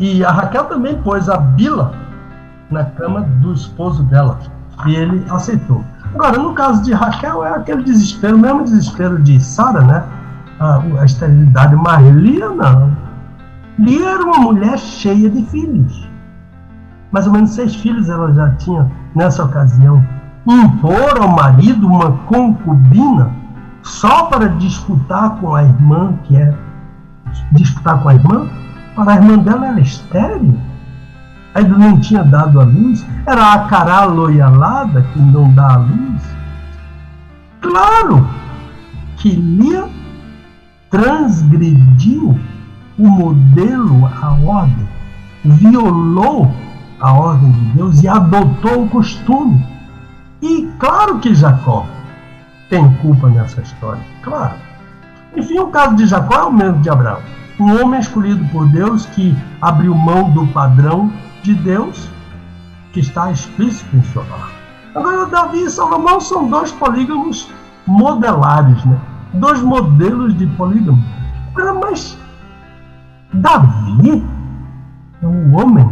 e a Raquel também pôs a Bila na cama do esposo dela. E ele aceitou. Agora, no caso de Raquel, é aquele desespero, mesmo desespero de Sara, né? A, a esterilidade, mas Lia não. Lia era uma mulher cheia de filhos. Mais ou menos seis filhos ela já tinha nessa ocasião. Impor ao marido uma concubina só para disputar com a irmã, que é disputar com a irmã, para a irmã dela era estéreo. Ainda não tinha dado a luz. Era a cará loialada que não dá a luz. Claro que Lia transgrediu o modelo, a ordem, violou a ordem de Deus e adotou o costume. E claro que Jacó tem culpa nessa história, claro. Enfim, o caso de Jacó é o mesmo de Abraão. Um homem escolhido por Deus que abriu mão do padrão de Deus que está explícito em sua palavra. Agora, Davi e Salomão são dois polígamos modelares, né? dois modelos de polígamo. Mas Davi é um homem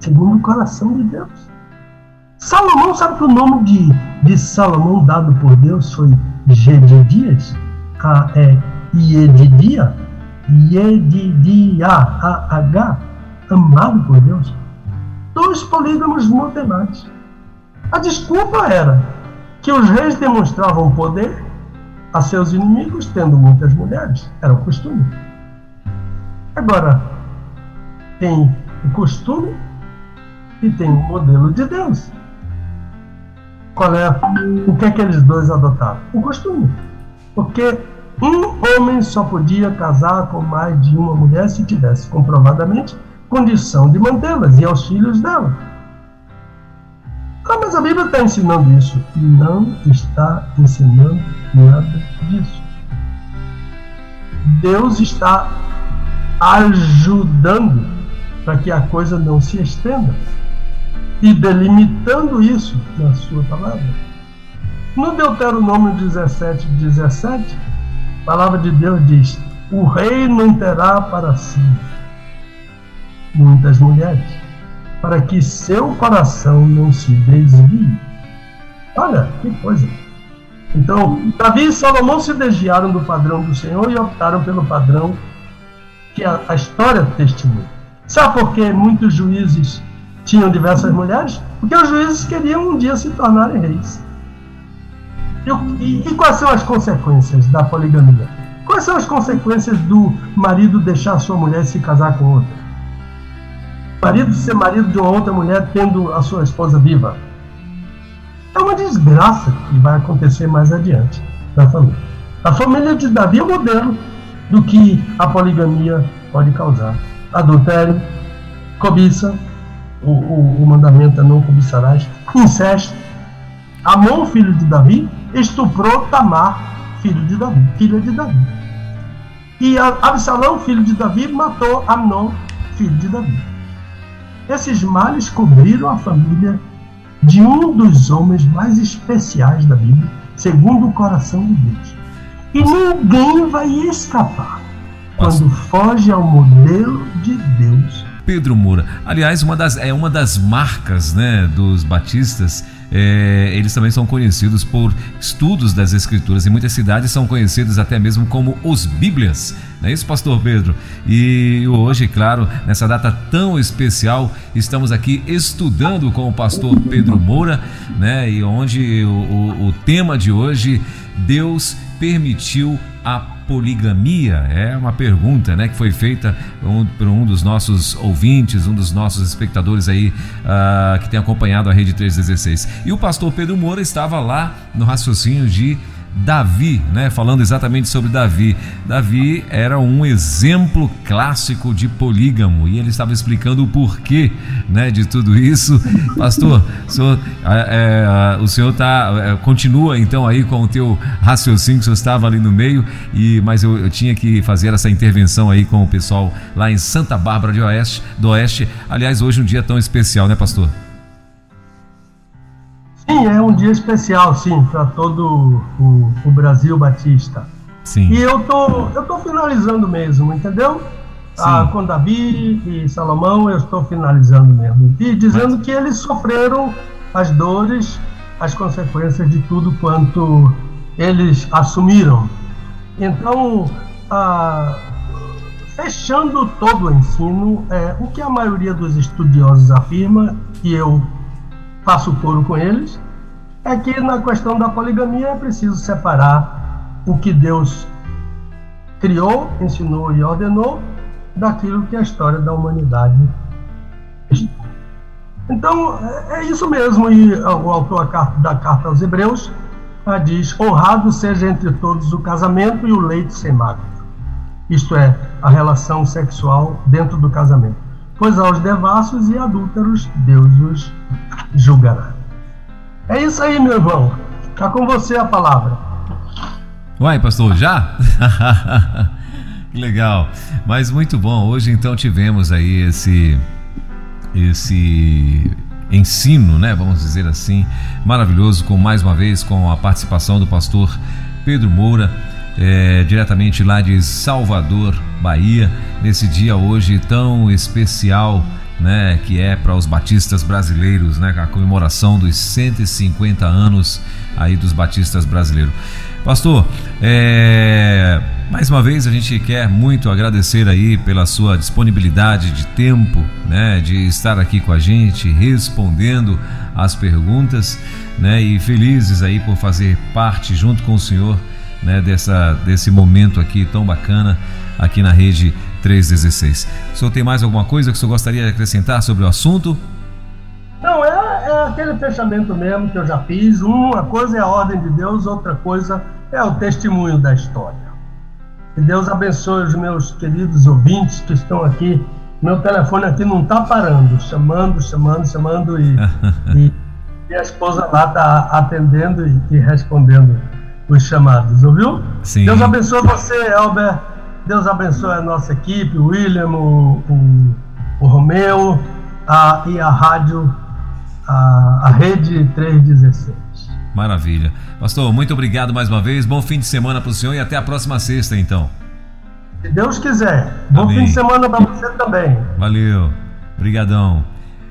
segundo o coração de Deus. Salomão, sabe que o nome de, de Salomão dado por Deus foi Gedidias? A, é Iedidia? Iedidia, A, H, amado por Deus. Dois polígamos modelares. A desculpa era que os reis demonstravam poder a seus inimigos tendo muitas mulheres. Era o costume. Agora, tem o costume e tem o modelo de Deus. Qual é? O que é que eles dois adotaram? O costume. Porque um homem só podia casar com mais de uma mulher se tivesse comprovadamente condição de mantê-las e aos filhos dela. Ah, mas a Bíblia está ensinando isso. Não está ensinando nada disso. Deus está ajudando para que a coisa não se estenda e delimitando isso na sua palavra. No Deuteronômio 17, 17, a palavra de Deus diz: O rei não terá para si muitas mulheres, para que seu coração não se desvie. Olha, que coisa! Então, Davi e Salomão se desviaram do padrão do Senhor e optaram pelo padrão que a, a história testemunha. Sabe por que muitos juízes tinham diversas mulheres? Porque os juízes queriam um dia se tornarem reis. E, e, quais são as consequências da poligamia? Quais são as consequências do marido deixar sua mulher se casar com outra? Marido ser marido de uma outra mulher tendo a sua esposa viva? É uma desgraça que vai acontecer mais adiante na família. A família de Davi é modelo do que a poligamia pode causar. Adultério, cobiça, o, o, o mandamento é não cobiçarás, incesto. Amon, filho de Davi, estuprou Tamar, filho de Davi, filha de Davi. E Absalão, filho de Davi, matou Amnon, filho de Davi. Esses males cobriram a família de um dos homens mais especiais da Bíblia, segundo o coração de Deus. E ninguém vai escapar quando foge ao modelo de Deus Pedro Moura. Aliás, uma das, é uma das marcas né, dos batistas. É, eles também são conhecidos por estudos das Escrituras. Em muitas cidades são conhecidos até mesmo como os Bíblias. Não é isso, Pastor Pedro? E hoje, claro, nessa data tão especial, estamos aqui estudando com o Pastor Pedro Moura, né? E onde o, o, o tema de hoje, Deus permitiu a poligamia? É uma pergunta né, que foi feita por um dos nossos ouvintes, um dos nossos espectadores aí uh, que tem acompanhado a Rede 316. E o pastor Pedro Moura estava lá no raciocínio de Davi, né? Falando exatamente sobre Davi. Davi era um exemplo clássico de polígamo e ele estava explicando o porquê, né, de tudo isso. Pastor, o senhor, é, é, o senhor tá, é, continua então aí com o teu raciocínio que o senhor estava ali no meio e mas eu, eu, tinha que fazer essa intervenção aí com o pessoal lá em Santa Bárbara de Oeste, do Oeste. Aliás, hoje um dia tão especial, né, pastor? Sim, é um dia especial, sim, para todo o, o, Brasil Batista. Sim. E eu tô, eu tô finalizando mesmo, entendeu? Ah, com Davi e Salomão, eu estou finalizando mesmo. E dizendo Mas... que eles sofreram as dores, as consequências de tudo quanto eles assumiram. Então, ah, fechando todo o ensino, é, o que a maioria dos estudiosos afirma, e eu faço coro com eles, é que na questão da poligamia é preciso separar o que Deus criou, ensinou e ordenou daquilo que a história da humanidade então, é, é isso mesmo, e o autor da carta aos Hebreus diz: Honrado seja entre todos o casamento e o leite sem mácula. Isto é, a relação sexual dentro do casamento. Pois aos devassos e adúlteros Deus os julgará. É isso aí, meu irmão. Está com você a palavra. Uai, pastor, já? Legal. Mas muito bom. Hoje então tivemos aí esse esse ensino, né, vamos dizer assim, maravilhoso com mais uma vez com a participação do pastor Pedro Moura, é, diretamente lá de Salvador, Bahia, nesse dia hoje tão especial, né, que é para os batistas brasileiros, né, a comemoração dos 150 anos aí dos batistas brasileiros. Pastor, é, mais uma vez a gente quer muito agradecer aí pela sua disponibilidade de tempo, né, de estar aqui com a gente, respondendo as perguntas, né, e felizes aí por fazer parte junto com o senhor, né, dessa desse momento aqui tão bacana aqui na rede 316. O senhor tem mais alguma coisa que o senhor gostaria de acrescentar sobre o assunto? Não, é, é aquele fechamento mesmo que eu já fiz. Uma coisa é a ordem de Deus, outra coisa é o testemunho da história. Que Deus abençoe os meus queridos ouvintes que estão aqui. Meu telefone aqui não está parando, chamando, chamando, chamando e, e, e, a esposa lá está atendendo e, e, respondendo os chamados, ouviu? Sim. Deus abençoe você, Elber. Deus abençoe a nossa equipe, o William, o, o, o Romeu a, e a rádio a, a Rede 316. Maravilha. Pastor, muito obrigado mais uma vez. Bom fim de semana para o senhor e até a próxima sexta, então. Se Deus quiser. Bom Amém. fim de semana para você também. Valeu. Obrigadão.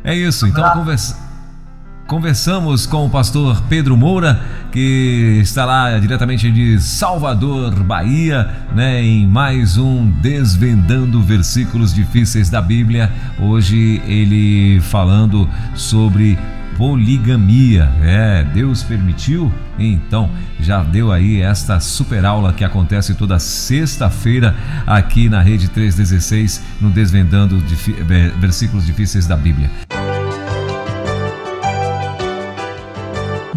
É isso. Então, conversa... Conversamos com o pastor Pedro Moura, que está lá diretamente de Salvador, Bahia, né, em mais um Desvendando Versículos Difíceis da Bíblia. Hoje ele falando sobre poligamia. É, Deus permitiu? Então, já deu aí esta super aula que acontece toda sexta-feira aqui na Rede 316, no Desvendando Versículos Difíceis da Bíblia.